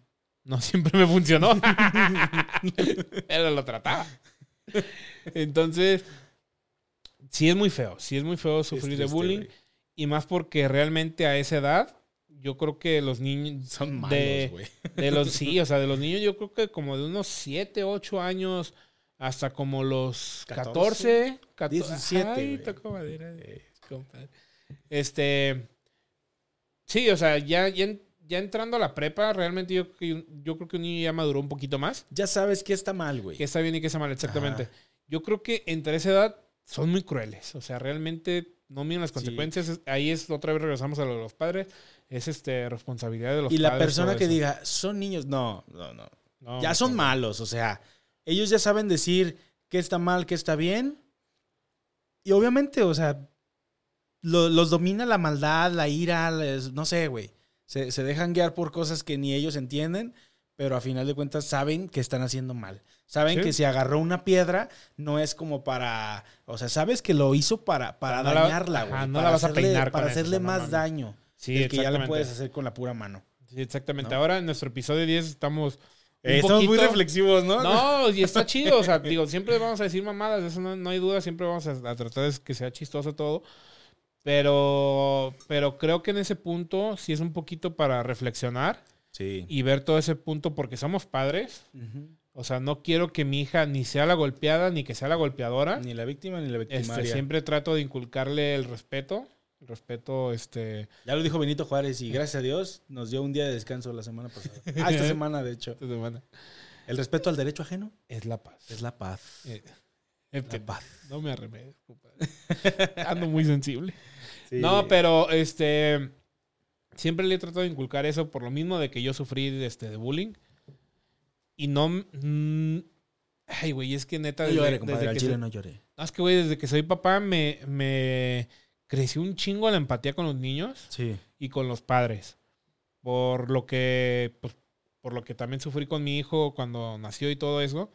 No siempre me funcionó. pero lo trataba. Entonces. Sí es muy feo. Sí es muy feo sufrir Es de triste, bullying. güey. Y más porque realmente a esa edad. Yo creo que los niños. Son malos, de- güey. De los, sí, o sea, de los niños yo creo que como de unos 7, 8 años hasta como los 14, 14 17, Ay, tocó madera, eh, compadre. Este, sí, o sea, ya, ya, ya entrando a la prepa, realmente yo, creo que- yo creo que un niño ya maduró un poquito más. Ya sabes que está mal, güey. Que está bien y que está mal, exactamente. Ajá. Yo creo que entre esa edad son muy crueles. O sea, realmente no miden las consecuencias. Ahí es otra vez regresamos a lo de los padres. Es este responsabilidad de los Y la padres. persona que eso. diga, son niños, no, no, no. No, ya son no. malos, o sea, ellos ya saben decir qué está mal, qué está bien. Y obviamente, o sea, lo- los domina la maldad, la ira, les- no sé, güey. Se, se dejan guiar por cosas que ni ellos entienden, pero a final de cuentas saben que están haciendo mal. Saben Sí. que si agarró una piedra, no es como para. O sea, sabes que lo hizo para, para No la- dañarla, güey. no para la vas a hacerle- peinar Para eso, hacerle no más daño. Sí, del que ya le puedes hacer con la pura mano. Sí, exactamente. ¿no? Ahora en nuestro episodio 10 estamos. Eh, estamos muy reflexivos, ¿no? No, y está chido. O sea, digo, siempre vamos a decir mamadas, eso no, no hay duda. Siempre vamos a, a tratar de que sea chistoso todo. Pero, pero creo que en ese punto sí es un poquito para reflexionar Sí. y ver todo ese punto porque somos padres. O sea, no quiero que mi hija ni sea la golpeada ni que sea la golpeadora. Ni la víctima ni la Este, victimaria. siempre trato de inculcarle el respeto. El respeto, este. Ya lo dijo Benito Juárez y gracias a Dios nos dio un día de descanso la semana pasada. Ah, esta semana, de hecho. esta semana. El respeto al derecho ajeno Es la paz. es la paz. Eh, La paz. No me arremedes, compadre. Ando muy sensible. Sí. No, pero este. Siempre le he tratado de inculcar eso por lo mismo de que yo sufrí este, de bullying. Y no. mm, ay, güey, es que neta. No desde- llore, desde compadre. Al que chile soy- no lloré. no, es que, güey, desde que soy papá me. me creció un chingo la empatía con los niños Sí. y con los padres. Por lo que, pues, por lo que también sufrí con mi hijo cuando nació y todo eso.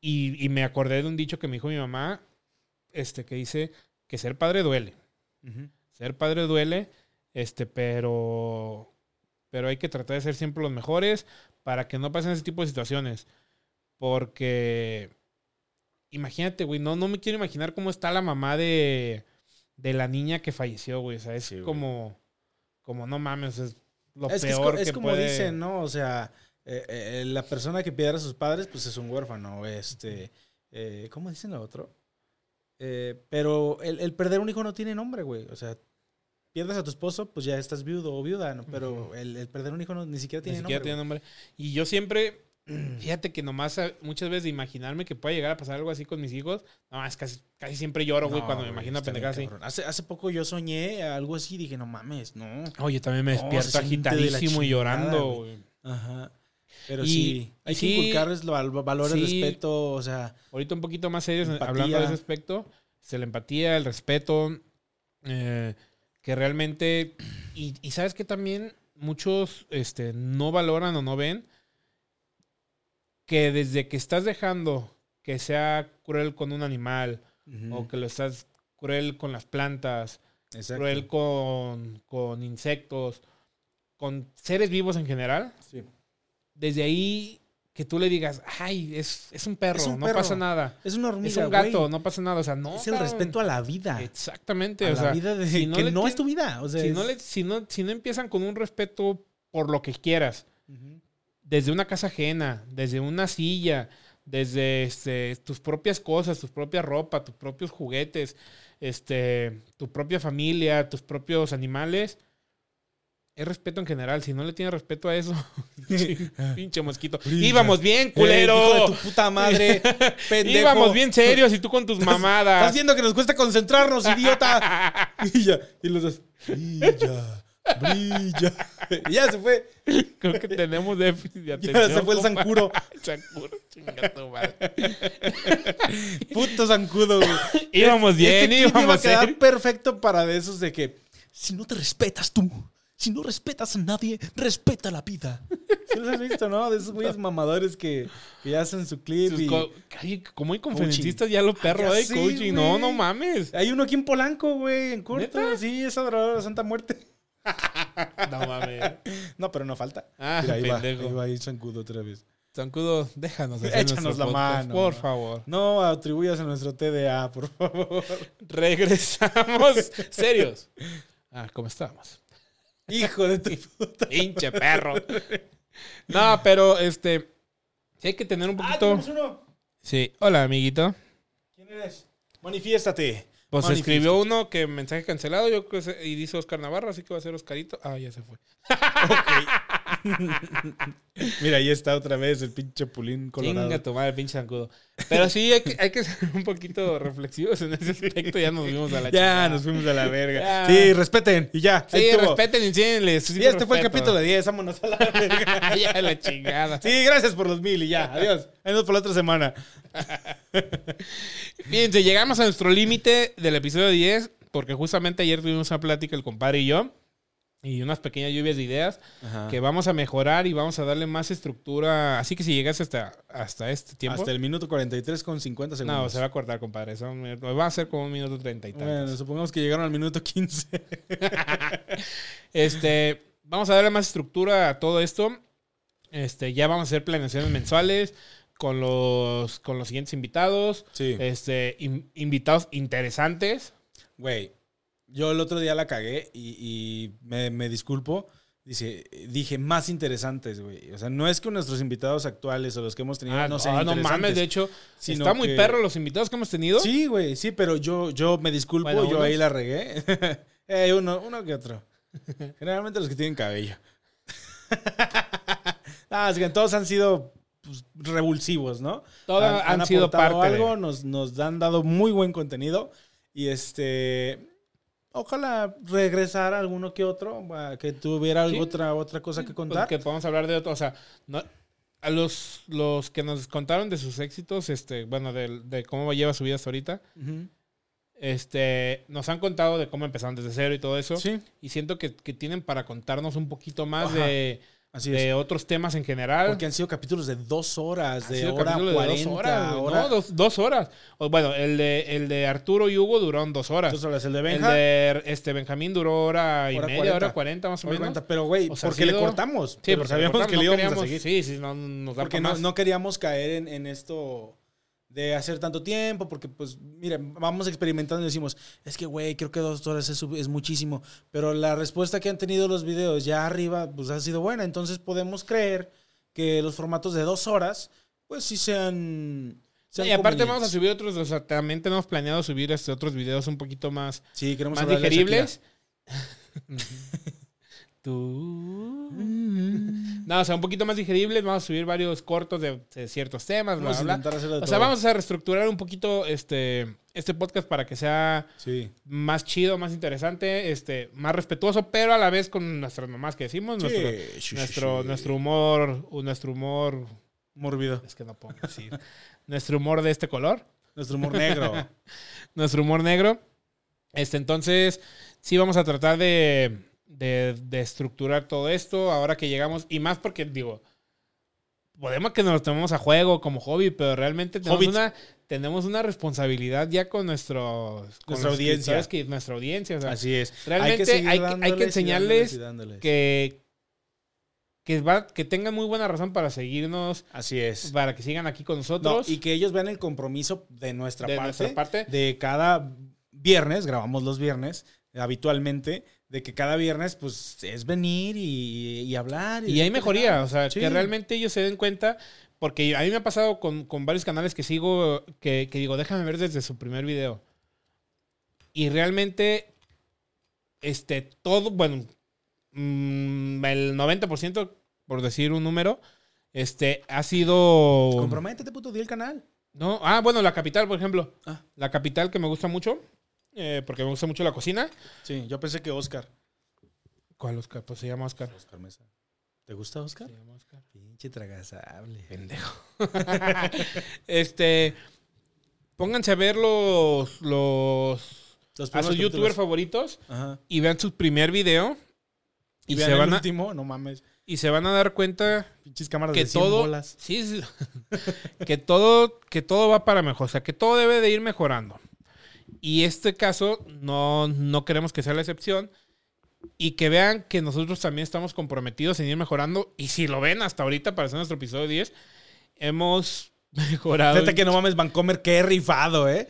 Y, y me acordé de un dicho que me dijo mi mamá, este, que dice que ser padre duele. Ser padre duele, este, pero, pero hay que tratar de ser siempre los mejores para que no pasen ese tipo de situaciones. Porque, imagínate, güey, no, no me quiero imaginar cómo está la mamá de, de la niña que falleció, güey. O sea, es Sí, güey. como, como no mames, es lo Es, que es, peor es que como puede- dicen, ¿no? O sea, eh, eh, la persona que pierde a sus padres, pues es un huérfano. Este, eh, ¿Cómo dicen lo otro? Eh, pero el, el perder un hijo no tiene nombre, güey. O sea, pierdes a tu esposo, pues ya estás viudo o viuda, ¿no? Pero el, el perder un hijo no, ni siquiera Ni tiene siquiera nombre. tiene nombre. Y yo siempre, fíjate que nomás eh, muchas veces de imaginarme que pueda llegar a pasar algo así con mis hijos, no, es casi, casi siempre lloro, güey, No, cuando me imagino pendejadas así. Hace, hace poco yo soñé algo así y dije, no mames, no. Oye, también me despierto de agitadísimo y llorando, güey. Ajá. Pero Y- sí, hay que sí, inculcarles valores, sí. respeto, o sea, Ahorita un poquito más serios, Empatía. hablando de ese aspecto, se la empatía, el respeto, eh, que realmente, y, y sabes que también muchos este, no valoran o no ven que desde que estás dejando que sea cruel con un animal, o que lo estás cruel con las plantas, Exacto. cruel con, con insectos, con seres vivos en general, Sí. Desde ahí que tú le digas, ay, es, es un perro, Es un no perro. pasa nada. Es una hormiga, Es un gato, no pasa nada. O sea, no. es el cabrón. respeto a la vida. Exactamente. a o la sea, vida de si no que le no es tu vida. O sea, si, es- no le- si, no, si no empiezan con un respeto por lo que quieras, desde una casa ajena, desde una silla, desde este, tus propias cosas, tu propia ropa, tus propios juguetes, este, tu propia familia, tus propios animales. Es respeto en general. Si no le tienes respeto a eso, pinche mosquito. Brilla. Íbamos bien, Eh, culero. hijo de tu puta madre, pendejo. Íbamos bien serios y tú con tus mamadas. Estás viendo que nos cuesta concentrarnos, idiota. y ya, y los dos, brilla, brilla. Y ya se fue. Creo que tenemos déficit de atención. Ya se fue el compa. zancuro. Zancuro, chinga tu madre. Puto zancudo, güey. Íbamos Este bien, a íbamos quedar bien. perfecto para de esos de que si no te respetas tú, si no respetas a nadie, respeta la vida. ¿Sí los has visto, no? De esos güeyes mamadores que, que ya hacen su clip Sus y... co- Ay, como hay conferencistas ya lo perro, ya eh, coaching. No, no mames. Hay uno aquí en Polanco, güey, en corto. ¿Neta? Sí, es adorador de la Santa Muerte. No mames. No, pero no falta. Ah, Mira, ahí va, pendejo. ahí va ahí zancudo otra vez. Zancudo, déjanos hacer Échanos nuestro la podcast, mano, por ¿no? favor. No atribuyas a nuestro TDA, por favor. Regresamos serios. Ah, ¿cómo estamos? Hijo de tu puta. Pinche perro. No, pero este. Sí hay que tener un Ah, poquito. tenemos uno. Sí. Hola, amiguito. ¿Quién eres? Manifiéstate. Pues Manifiéstate. escribió uno que mensaje cancelado, yo creo que se- y dice Oscar Navarro, así que va a ser Oscarito. Ah, ya se fue. Mira, ahí está otra vez el pinche pulín colorado. Chinga tu madre, pinche zancudo. Pero sí, hay que, hay que ser un poquito reflexivos en ese aspecto. Ya nos vimos a la Ya chingada. nos fuimos a la verga. Ya. Sí, respeten. Y ya. Sí, respeten y enséñenles. Y este fue el capítulo de 10. Vámonos a la verga. ya la chingada. Sí, gracias por los mil y ya. Adiós. Vemos por la otra semana. Fíjense, llegamos a nuestro límite del episodio 10, porque justamente ayer tuvimos una plática el compadre y yo, y unas pequeñas lluvias de ideas que vamos a mejorar y vamos a darle más estructura. Así que si llegas hasta, hasta este tiempo, Hasta el minuto 43 con 50 segundos. no, se va a cortar, compadre. Eso va a ser como un minuto treinta y tantos. Bueno, supongamos que llegaron al minuto 15. Este, vamos a darle más estructura a todo esto. Este, ya vamos a hacer planeaciones mensuales con los, con los siguientes invitados. Sí. Este, in- invitados interesantes. Güey, yo el otro día la cagué y, y me, me disculpo. Dice, dije, más interesantes, güey. O sea, no es que nuestros invitados actuales o los que hemos tenido Ah, no sean ah, no interesantes. mames, de hecho, sino está muy que- perro los invitados que hemos tenido. Sí, güey, sí, pero yo, yo me disculpo, Bueno, yo unos. ahí la regué. Eh, uno, uno que otro. Generalmente los que tienen cabello. ah, así que todos han sido pues, revulsivos, ¿no? Todos han, sido aportado parte algo, de... nos, nos han dado muy buen contenido. Y este. Ojalá regresar alguno que otro, que tuviera Sí. otra, otra cosa que Pues contar. que podamos hablar de otro, o sea, no- a los, los que nos contaron de sus éxitos, este, bueno, de, de cómo lleva su vida hasta ahorita. Este, nos han contado de cómo empezaron desde cero y todo eso. Sí, Y siento que, que tienen para contarnos un poquito más Ajá. de, así de es. otros temas en general. Porque han sido capítulos de dos horas, de sido hora 40, horas, hora- No, dos, dos horas. Bueno, el de, el de Arturo y Hugo duraron dos horas. dos horas. El de el Benja, de este Benjamín duró hora y Hora media, 40. hora cuarenta más o menos. 40, pero güey, O sea, porque ha le sido- cortamos. Sí, pero porque sabíamos que le no íbamos a queríamos- seguir. Sí, sí, no nos da Porque no, no queríamos caer en, en esto de hacer tanto tiempo, porque pues, miren, vamos experimentando y decimos, es que, güey, creo que dos horas es, muchísimo, pero la respuesta que han tenido los videos ya arriba, pues ha sido buena, entonces podemos creer que los formatos de dos horas, pues sí sean... sean y aparte vamos a subir otros, o sea, también tenemos planeado subir este otros videos un poquito más, Sí, queremos más digeribles. Tú. No, o sea, un poquito más digeribles. Vamos a subir varios cortos de, de ciertos temas, Vamos a bla, bla. de O sea, vamos a reestructurar un poquito este, este podcast para que sea Sí. más chido, más interesante, este, más respetuoso, pero a la vez con nuestras mamás que decimos, nuestro, Sí, nuestro humor, nuestro humor, Mórbido. es que no puedo decir, nuestro humor de este color, Nuestro humor negro. nuestro humor negro. Este, entonces, sí vamos a tratar de, de, de estructurar todo esto ahora que llegamos, y más porque, digo, podemos que nos lo tomemos a juego como hobby, pero realmente tenemos una, tenemos una responsabilidad ya con nuestro con Nuestra audiencia. Que, nuestra audiencia. o sea, Así es. Realmente hay que- hay que dándoles y enseñarles que, que, va, que tengan muy buena razón para seguirnos, Así es. para que sigan aquí con No, nosotros. y que ellos vean el compromiso de nuestra de parte. nuestra parte. de cada viernes, grabamos los viernes habitualmente, de que cada viernes pues es venir y, y hablar. Y hay mejoría, o sea, Sí. que realmente ellos se den cuenta, porque a mí me ha pasado con, con varios canales que sigo, que, que digo, déjame ver desde su primer video. Y realmente, este, todo, bueno, mm, el 90%, por decir un número, este, ha sido... Comprométete, puto, di el canal. No, ah, bueno, la capital, por ejemplo. Ah. La capital que me gusta mucho, eh, porque me gusta mucho la cocina. Sí, yo pensé que Oscar. ¿Cuál Oscar? Pues se llama Oscar. Oscar Mesa. ¿Te gusta Oscar? Se llama Oscar. Pinche tragasable. Pendejo. este. Pónganse a ver los. los Los a sus youtubers favoritos Ajá. y vean su primer video. Y, Y, vean se el van a, último, no mames. y se van a dar cuenta Pinches cámaras que de 100 todo. bolas. Sí, sí. que todo. Que todo va para mejor. O sea, que todo debe de ir mejorando. Y este caso no, no queremos que sea la excepción. Y que vean que nosotros también estamos comprometidos en ir mejorando. Y si lo ven hasta ahorita para hacer nuestro episodio 10, hemos mejorado. Neta que no mames, Vancomer, qué rifado, ¿eh?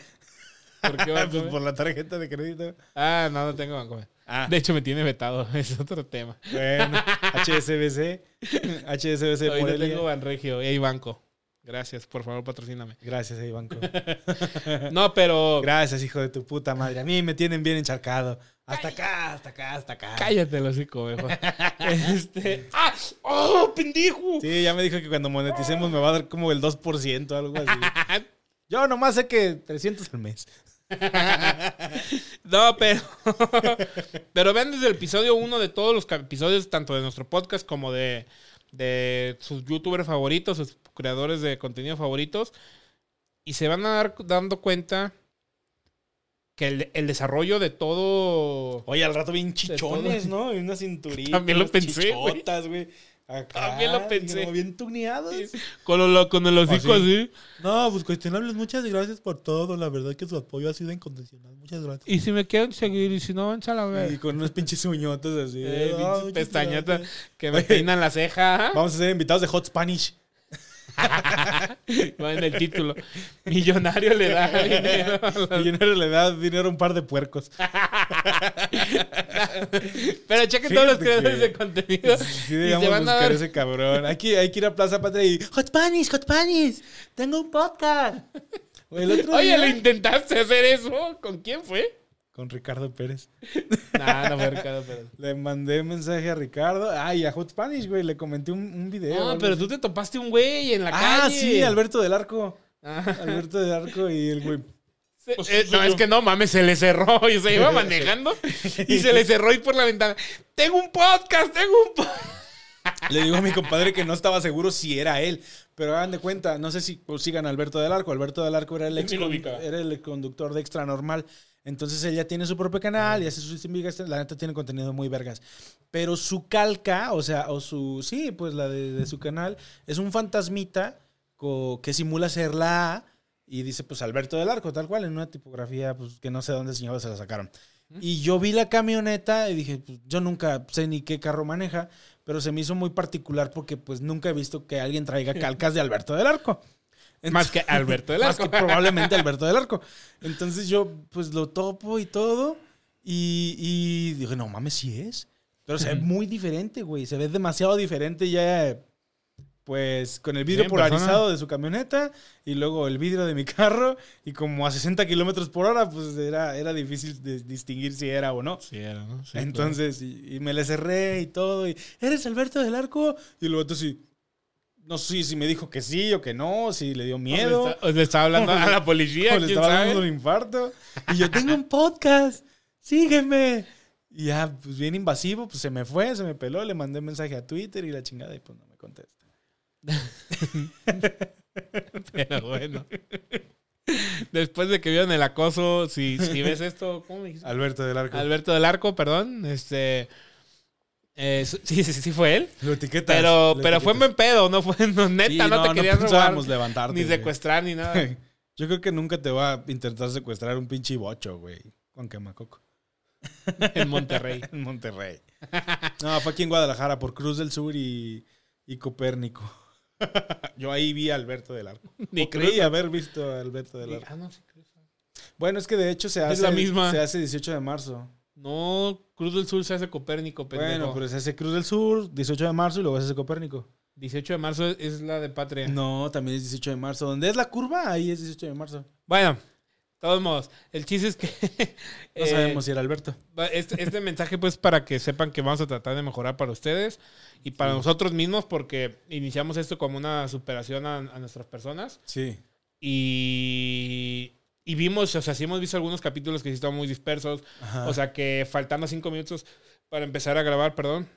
¿Por qué Pues por la tarjeta de crédito. Ah, no, no tengo Vancomer. Ah, De hecho, me tiene vetado. Es otro tema. bueno. HSBC. HSBC Ahorita Morelia. tengo Banregio y hay banco. Gracias, por favor, patrocíname. Gracias, ahí, banco. No, pero Gracias, hijo de tu puta madre. A mí me tienen bien encharcado. Hasta acá, hasta acá, hasta acá. cállate, los hocico, este. ¡Ah! ¡Oh, pendejo! Sí, ya me dijo que cuando moneticemos me va a dar como el 2%, algo así. Yo nomás sé que 300 al mes. No, pero. pero vean desde el episodio 1 de todos los episodios, tanto de nuestro podcast como de, de sus youtubers favoritos, sus creadores de contenido favoritos. Y se van a dar dando cuenta que el, el desarrollo de todo. Oye, al rato bien chichones. ¿no? Y una cinturita. También lo pensé, chichotas, güey. Acá, También lo pensé. como bien tuneados. Con, lo- con el hocico ¿Ah, así. No, pues cuestionables, muchas gracias por todo. La verdad que su apoyo ha sido incondicional. Muchas gracias. Y si me quieren seguir, y si no, van a la Y ver. con unos pinches uñotas así. Eh, Ah, pinches pestañotas que me Oye. peinan la ceja. Vamos a ser invitados de Hot Spanish. Va en el título. Millonario le da dinero. a los- Millonario le da dinero a un par de puercos. Pero chequen todos los creadores que- de contenido. Sí, y debíamos se van a buscar dar. ese cabrón. Hay que, hay que ir a Plaza Patria y... Hot Spanish, Hot Spanish. Tengo un podcast. El otro Oye, día- ¿lo intentaste hacer eso? ¿Con quién fue? Con Ricardo Pérez. Nah, no fue Ricardo Pérez. Le mandé un mensaje a Ricardo. Ah, y a Hot Spanish, güey. Le comenté un, un video. No, algo pero así. tú te topaste un güey en la Ah, calle. sí, Alberto del Arco. Ah. Alberto del Arco y el güey. Pues, eh, no, yo- es que no mames, se le cerró y se iba manejando y se le cerró y por la ventana. Tengo un podcast, tengo un podcast. Le digo a mi compadre que no estaba seguro si era él. Pero hagan de cuenta, no sé si pues, sigan a Alberto del Arco. Alberto del Arco era el, ex era el conductor de Extra Normal. Entonces él ya tiene su propio canal y hace sus investigaciones. La neta tiene contenido muy vergas. Pero su calca, o sea, o su. Sí, pues la de, de su canal, es un fantasmita que simula ser la A y dice, pues Alberto del Arco, tal cual, en una tipografía pues, que no sé dónde señalados se la sacaron. Y yo vi la camioneta y dije, pues, yo nunca sé ni qué carro maneja, pero se me hizo muy particular porque pues nunca he visto que alguien traiga calcas de Alberto del Arco. Más que Alberto del Más Arco. que probablemente Alberto del Arco. Entonces yo pues lo topo y todo y, y dije, no mames, sí es. Pero se ve muy diferente, güey. Se ve demasiado diferente ya, pues, con el vidrio polarizado persona. de su camioneta y luego el vidrio de mi carro y como a 60 kilómetros por hora, pues era, era difícil de distinguir si era o no. Sí, era, ¿no? Sí, Entonces, y, y me le cerré y todo. Y, ¿eres Alberto del Arco? Y el otro sí. No sé si me dijo que sí o que no, si le dio miedo. O le está- o le estaba hablando a la policía, o le estaba sabe. dando un infarto. Y yo tengo un podcast. Sígueme. Y ya, pues bien invasivo, pues se me fue, se me peló, le mandé un mensaje a Twitter y la chingada y pues no me contesta. Pero bueno. Después de que vieron el acoso, si, si ves esto, ¿cómo me dijiste? Alberto del Arco. Alberto del Arco, perdón. Este. Eh, sí, sí, sí, sí fue él. Lo etiquetas. Pero, lo pero fue en buen pedo, no fue no, neta, Sí, no, te querían robar, levantarte. ni güey. secuestrar, ni nada. Yo creo que nunca te va a intentar secuestrar un pinche bocho, güey. Con quemacoco. en Monterrey. En Monterrey. No, fue aquí en Guadalajara, por Cruz del Sur y, y Copérnico. Yo ahí vi a Alberto del Arco. Ni O creí haber visto a Alberto del Arco. Ah, no, sí. Bueno, es que de hecho se Es hace, la misma. se hace 18 de marzo. No, Cruz del Sur se hace Copérnico, pendejo. Bueno, pero se hace Cruz del Sur, 18 de marzo y luego se hace Copérnico. 18 de marzo es la de Patria. No, también es 18 de marzo. ¿Dónde es la curva? Ahí es 18 de marzo. Bueno, de todos modos, el chiste es que. No eh, sabemos si era Alberto. Este, este mensaje, pues, para que sepan que vamos a tratar de mejorar para ustedes y para nosotros mismos, porque iniciamos esto como una superación a, a nuestras personas. Sí. Y, y vimos, o sea, sí hemos visto algunos capítulos que sí estaban muy dispersos. Ajá. O sea, que faltando cinco minutos para empezar a grabar, perdón.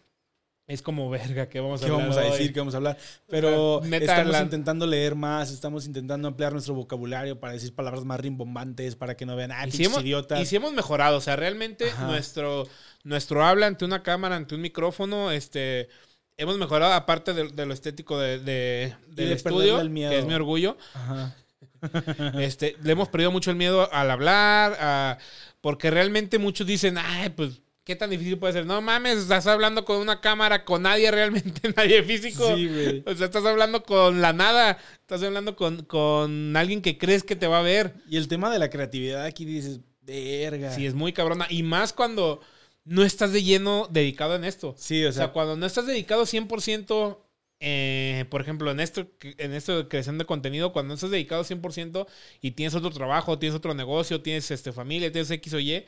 Es como, verga, ¿qué vamos a ¿Qué vamos a hoy? decir? ¿Qué vamos a hablar? Pero O sea, neta, estamos la- intentando leer más, estamos intentando ampliar nuestro vocabulario para decir palabras más rimbombantes, para que no vean, ah, hemos, idiotas. y sí hemos mejorado. O sea, realmente Ajá. nuestro, nuestro habla ante una cámara, ante un micrófono, este, hemos mejorado aparte de, de lo estético de, de- del de estudio, perderle el miedo. que es mi orgullo. Ajá. Este, le hemos perdido mucho el miedo al hablar, a- porque realmente muchos dicen, ay, pues, ¿qué tan difícil puede ser? No mames, estás hablando con una cámara, con nadie realmente, nadie físico. Sí, güey. O sea, estás hablando con la nada, estás hablando con, con alguien que crees que te va a ver. Y el tema de la creatividad aquí dices, verga. Sí, es muy cabrona. Y más cuando no estás de lleno dedicado en esto. Sí, o O sea, sea, cuando no estás dedicado 100%, eh, por ejemplo, en esto, en esto de creación de contenido, cuando no estás dedicado 100% y tienes otro trabajo, tienes otro negocio, tienes este, familia, tienes X o Y,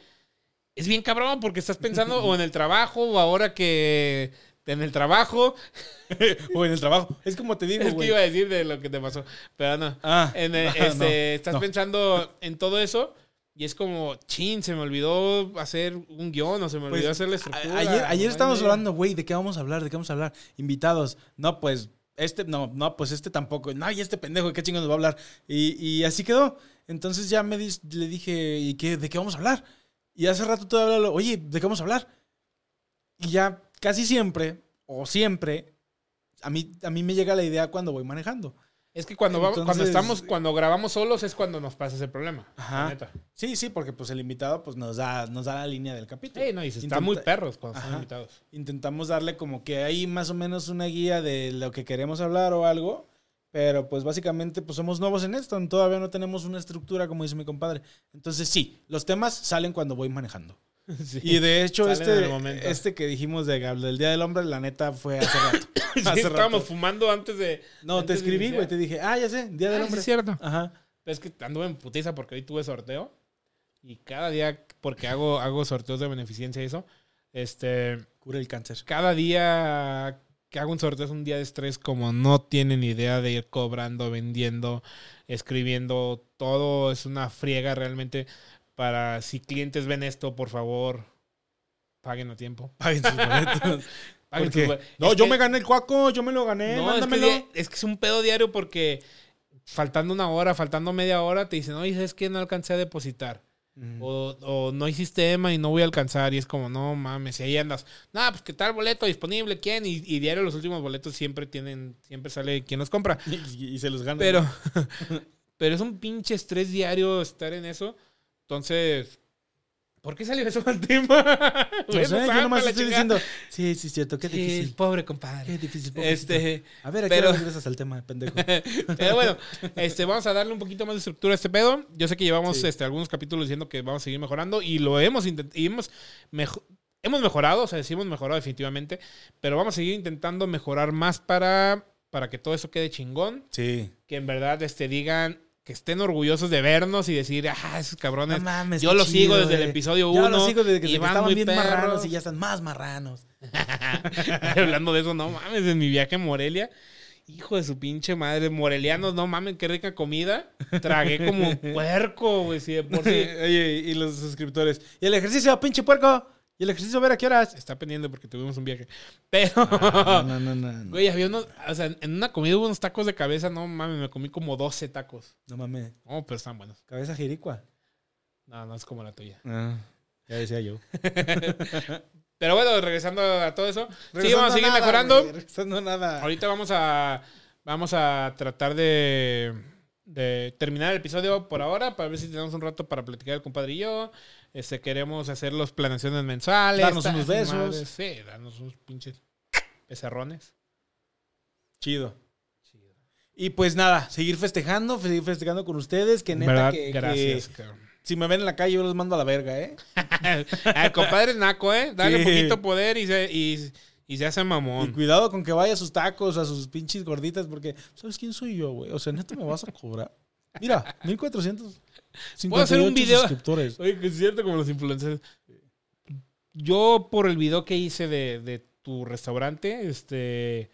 es bien cabrón porque estás pensando o en el trabajo o ahora que en el trabajo. o en el trabajo. Es como te digo, Es que iba a decir de lo que te pasó, pero no. Ah, En el- ah, este, no, estás no. pensando en todo eso y es como, chin, se me olvidó hacer un guion o se me olvidó Pues, hacer la estructura. ayer ayer estábamos hablando, güey, ¿de qué vamos a hablar? ¿De qué vamos a hablar? Invitados. No, pues, este, no, no, pues este tampoco. No, y este pendejo, ¿qué chingo nos va a hablar? Y, y así quedó. Entonces ya me dis- le dije, ¿y qué, de qué vamos a hablar? Y hace rato todavía hablaba, oye, ¿de qué vamos a hablar? Y ya casi siempre, o siempre, a mí, a mí me llega la idea cuando voy manejando. Es que cuando, vamos, cuando estamos, cuando grabamos solos es cuando nos pasa ese problema. Ajá. neta. Sí, sí, porque pues el invitado pues nos da, nos da la línea del capítulo. Ey, no, y se Intenta- están muy perros cuando Ajá. están invitados. intentamos darle como que hay más o menos una guía de lo que queremos hablar o algo, pero pues básicamente pues somos nuevos en esto, todavía no tenemos una estructura como dice mi compadre. Entonces sí, los temas salen cuando voy manejando. Sí. Y de hecho Salen el este, este que dijimos de, del Día del Hombre, la neta fue hace rato. Sí, hace estábamos rato. fumando antes de. No, te antes de escribí, güey, te dije, ah, ya sé, Día del Ah, Hombre. es cierto. Ajá. Es que anduve en putiza porque hoy tuve sorteo. Y cada día, porque hago, hago sorteos de beneficencia y eso, este, Cura el cáncer. cada día que hago un sorteo es un día de estrés como no tienen idea de ir cobrando, vendiendo, escribiendo, todo es una friega realmente para si clientes ven esto, por favor, paguen a tiempo. Paguen sus boletos. Paguen ¿Por qué? sus- No, Es yo que- me gané el cuaco, yo me lo gané, no, es que, es que es un pedo diario porque faltando una hora, faltando media hora, te dicen, oye, ¿sabes qué? No alcancé a depositar. O, o no hay sistema y no voy a alcanzar. Y es como, no mames, y ahí andas. No, pues qué tal boleto disponible, quién. Y, y diario los últimos boletos siempre tienen, siempre sale quién los compra. Y, y se los gana. Pero, pero es un pinche estrés diario estar en eso. Entonces, ¿por qué salió eso al tema? No sé, Bueno, yo nomás la estoy diciendo, sí, sí, es cierto, qué Sí, difícil. pobre compadre. Qué difícil. pobrecito. Este, a ver, ¿a pero- qué regresas al tema, pendejo? pero bueno, este, vamos a darle un poquito más de estructura a este pedo. Yo sé que llevamos Sí. este, algunos capítulos diciendo que vamos a seguir mejorando y lo hemos intentado. Y hemos, mejo- hemos mejorado, o sea, sí hemos mejorado definitivamente, pero vamos a seguir intentando mejorar más para, para que todo eso quede chingón. Sí. Que en verdad este, digan que estén orgullosos de vernos y decir, ah, esos cabrones. No mames, yo qué lo sigo desde el eh. episodio Yo 1. lo sigo desde que, y estaban muy bien perros. marranos y ya están más marranos. Hablando de eso, no mames, en mi viaje a Morelia. Hijo de su pinche madre, morelianos, no mames, qué rica comida. Tragué como puerco, güey, si de por sí. Oye, y los suscriptores. ¿Y el ejercicio, pinche puerco? ¿Y el ejercicio, a ver a qué horas? Está pendiente porque tuvimos un viaje. Pero, No, no, no, no. No, güey, había unos, o sea, en una comida hubo unos tacos de cabeza, no mames, me comí como 12 tacos. no mames. No, pero están buenos. Cabeza jiricua. No, no es como la tuya. Ah, ya decía yo. Pero bueno, regresando a todo eso. sí, vamos a seguir mejorando. Regresando a nada. Ahorita vamos a vamos a tratar de, de terminar el episodio por ahora para ver si tenemos un rato para platicar el compadre y yo. Este, queremos hacer las planeaciones mensuales. Darnos unos besos. Sí, darnos unos pinches becerrones. Chido. Y pues nada, seguir festejando, seguir festejando con ustedes. Que neta ¿Verdad? que, que Gracias, cabrón. si me ven en la calle yo los mando a la verga, ¿eh? El compadre es naco, ¿eh? Dale Sí. un poquito poder y se, y, y se hace Y mamón. cuidado con que vaya a sus tacos, a sus pinches gorditas, porque ¿sabes quién soy yo, güey? O sea, neta me vas a cobrar. Mira, 1400 Puedo hacer un video- suscriptores. Oye, que es cierto como los influencers. Yo, por el video que hice de, de tu restaurante, este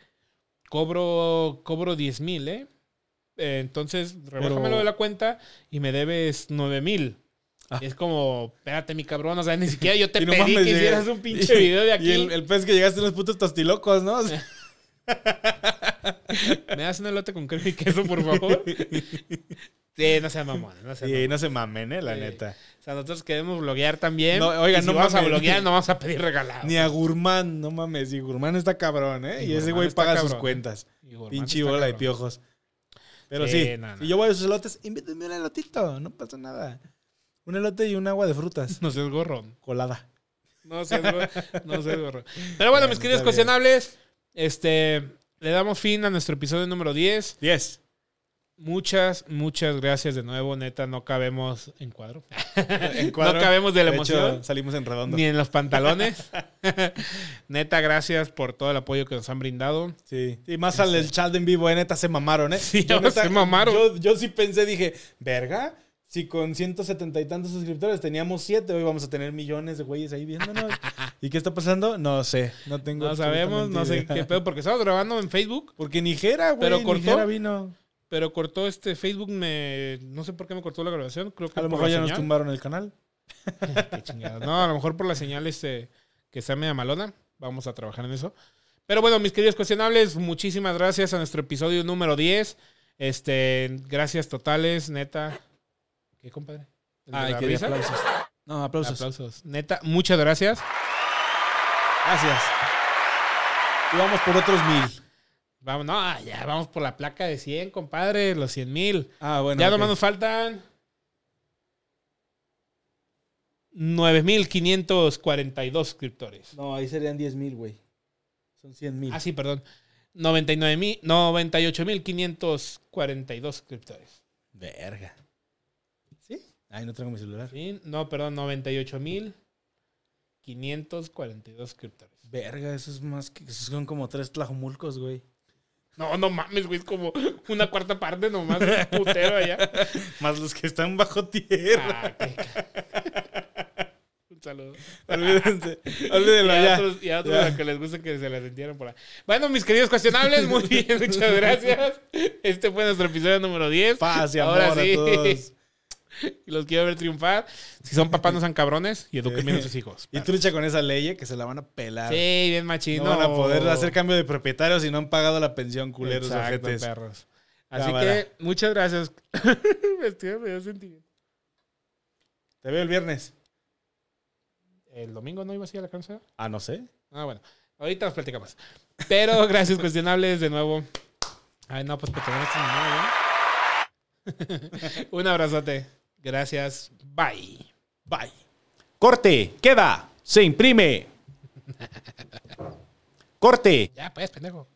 cobro, cobro 10 mil, ¿eh? Eh, Entonces, rebájamelo de la cuenta y me debes 9 mil. Ah. Es como, espérate, mi cabrón, o sea, ni siquiera yo te pedí que y- hicieras un pinche video de aquí. Y el, el pez que llegaste unos putos tostilocos, ¿no? ¿Me das un elote con crema y queso, por favor? sí, no seas mamón, no seas sí, mamón. no se mamen, ¿eh? La Sí. neta. O sea, nosotros queremos bloguear también. No, oigan, si no vamos a bloguear, no vamos a pedir regalado. Ni a Gurmán, no mames. Y Gurmán está cabrón, ¿eh? Y Y, ese güey paga sus cuentas. Pinche bola de piojos. Pero Sí, sí, no, no. si yo voy a sus elotes, invítenme un elotito, no pasa nada. Un elote y un agua de frutas. No seas gorrón. Colada. No seas gorrón. No seas gorrón. Pero bueno, Bueno, mis queridos cuestionables, este, le damos fin a nuestro episodio número 10. 10. Muchas, muchas gracias de nuevo. Neta, no cabemos en cuadro. En No cabemos de la De hecho, emoción. salimos en redondo. Ni en los pantalones. Neta, gracias por todo el apoyo que nos han brindado. Sí. Y más al el chat en vivo, eh, neta, se mamaron, ¿eh? Sí, Yo, se mamaron. Yo, yo sí pensé, dije, verga, si con 170 y tantos suscriptores teníamos 7, hoy vamos a tener millones de güeyes ahí viéndonos. ¿Y qué está pasando? No sé, no tengo No sabemos, no sé qué pedo, porque estamos grabando en Facebook, Porque Nigera, güey, Pero cortó. Nigera vino. pero cortó este Facebook, me no sé por qué me cortó la grabación, creo que A lo mejor ya nos tumbaron el canal. Qué chingada. No, a lo mejor por la señal este, que está media malona. Vamos a trabajar en eso. Pero bueno, mis queridos cuestionables, muchísimas gracias a nuestro episodio número 10. Este, gracias totales, neta. ¿Qué, compadre? ¿El de Ay, la que aplausos. No, aplausos. Aplausos. Neta, muchas gracias. Gracias. Y vamos por otros mil. Vamos, no, ah, ya vamos por la placa de 100, compadre, los 100 mil. Ah, bueno. ya ok. nomás nos faltan 9.542 suscriptores. No, ahí serían 10 mil, güey. Son 100 mil. Ah, sí, perdón. 99.000, 98.542 suscriptores. Verga. Ay, no tengo mi celular. ¿Sí? No, perdón, 98.542 suscriptores. Verga, eso es más que. Esos son como tres tlajomulcos, güey. No, no mames, güey, es como una cuarta parte nomás, putero allá. Más los que están bajo tierra. Ah, Un saludo. Olvídense. Y Olvídenlo a ya. otros, y a otros Ya. a que les gusta que se la sintieran por ahí. Bueno, mis queridos cuestionables, muy bien, muchas gracias. Este fue nuestro episodio número 10. Paz y amor Ahora sí. a todos. y los quiero ver triunfar. Si son papás, no sean cabrones y eduquen bien a sus hijos. Y tú trucha con esa ley eh, que se la van a pelar. Sí, bien machino. No van a poder hacer cambio de propietario si no han pagado la pensión, culeros, Exacto, perros. Así que, muchas gracias. Sentimiento. Te veo el viernes. ¿El domingo no iba así a la cancha? Ah, no sé. Ah, bueno. Ahorita nos platicamos. Pero gracias, cuestionables, de nuevo. Ay, no, pues, pero no, ¿no? ¿eh? Un abrazote. Gracias. Bye. Bye. Corte. Queda. Se imprime. Corte. Ya, pues, pendejo.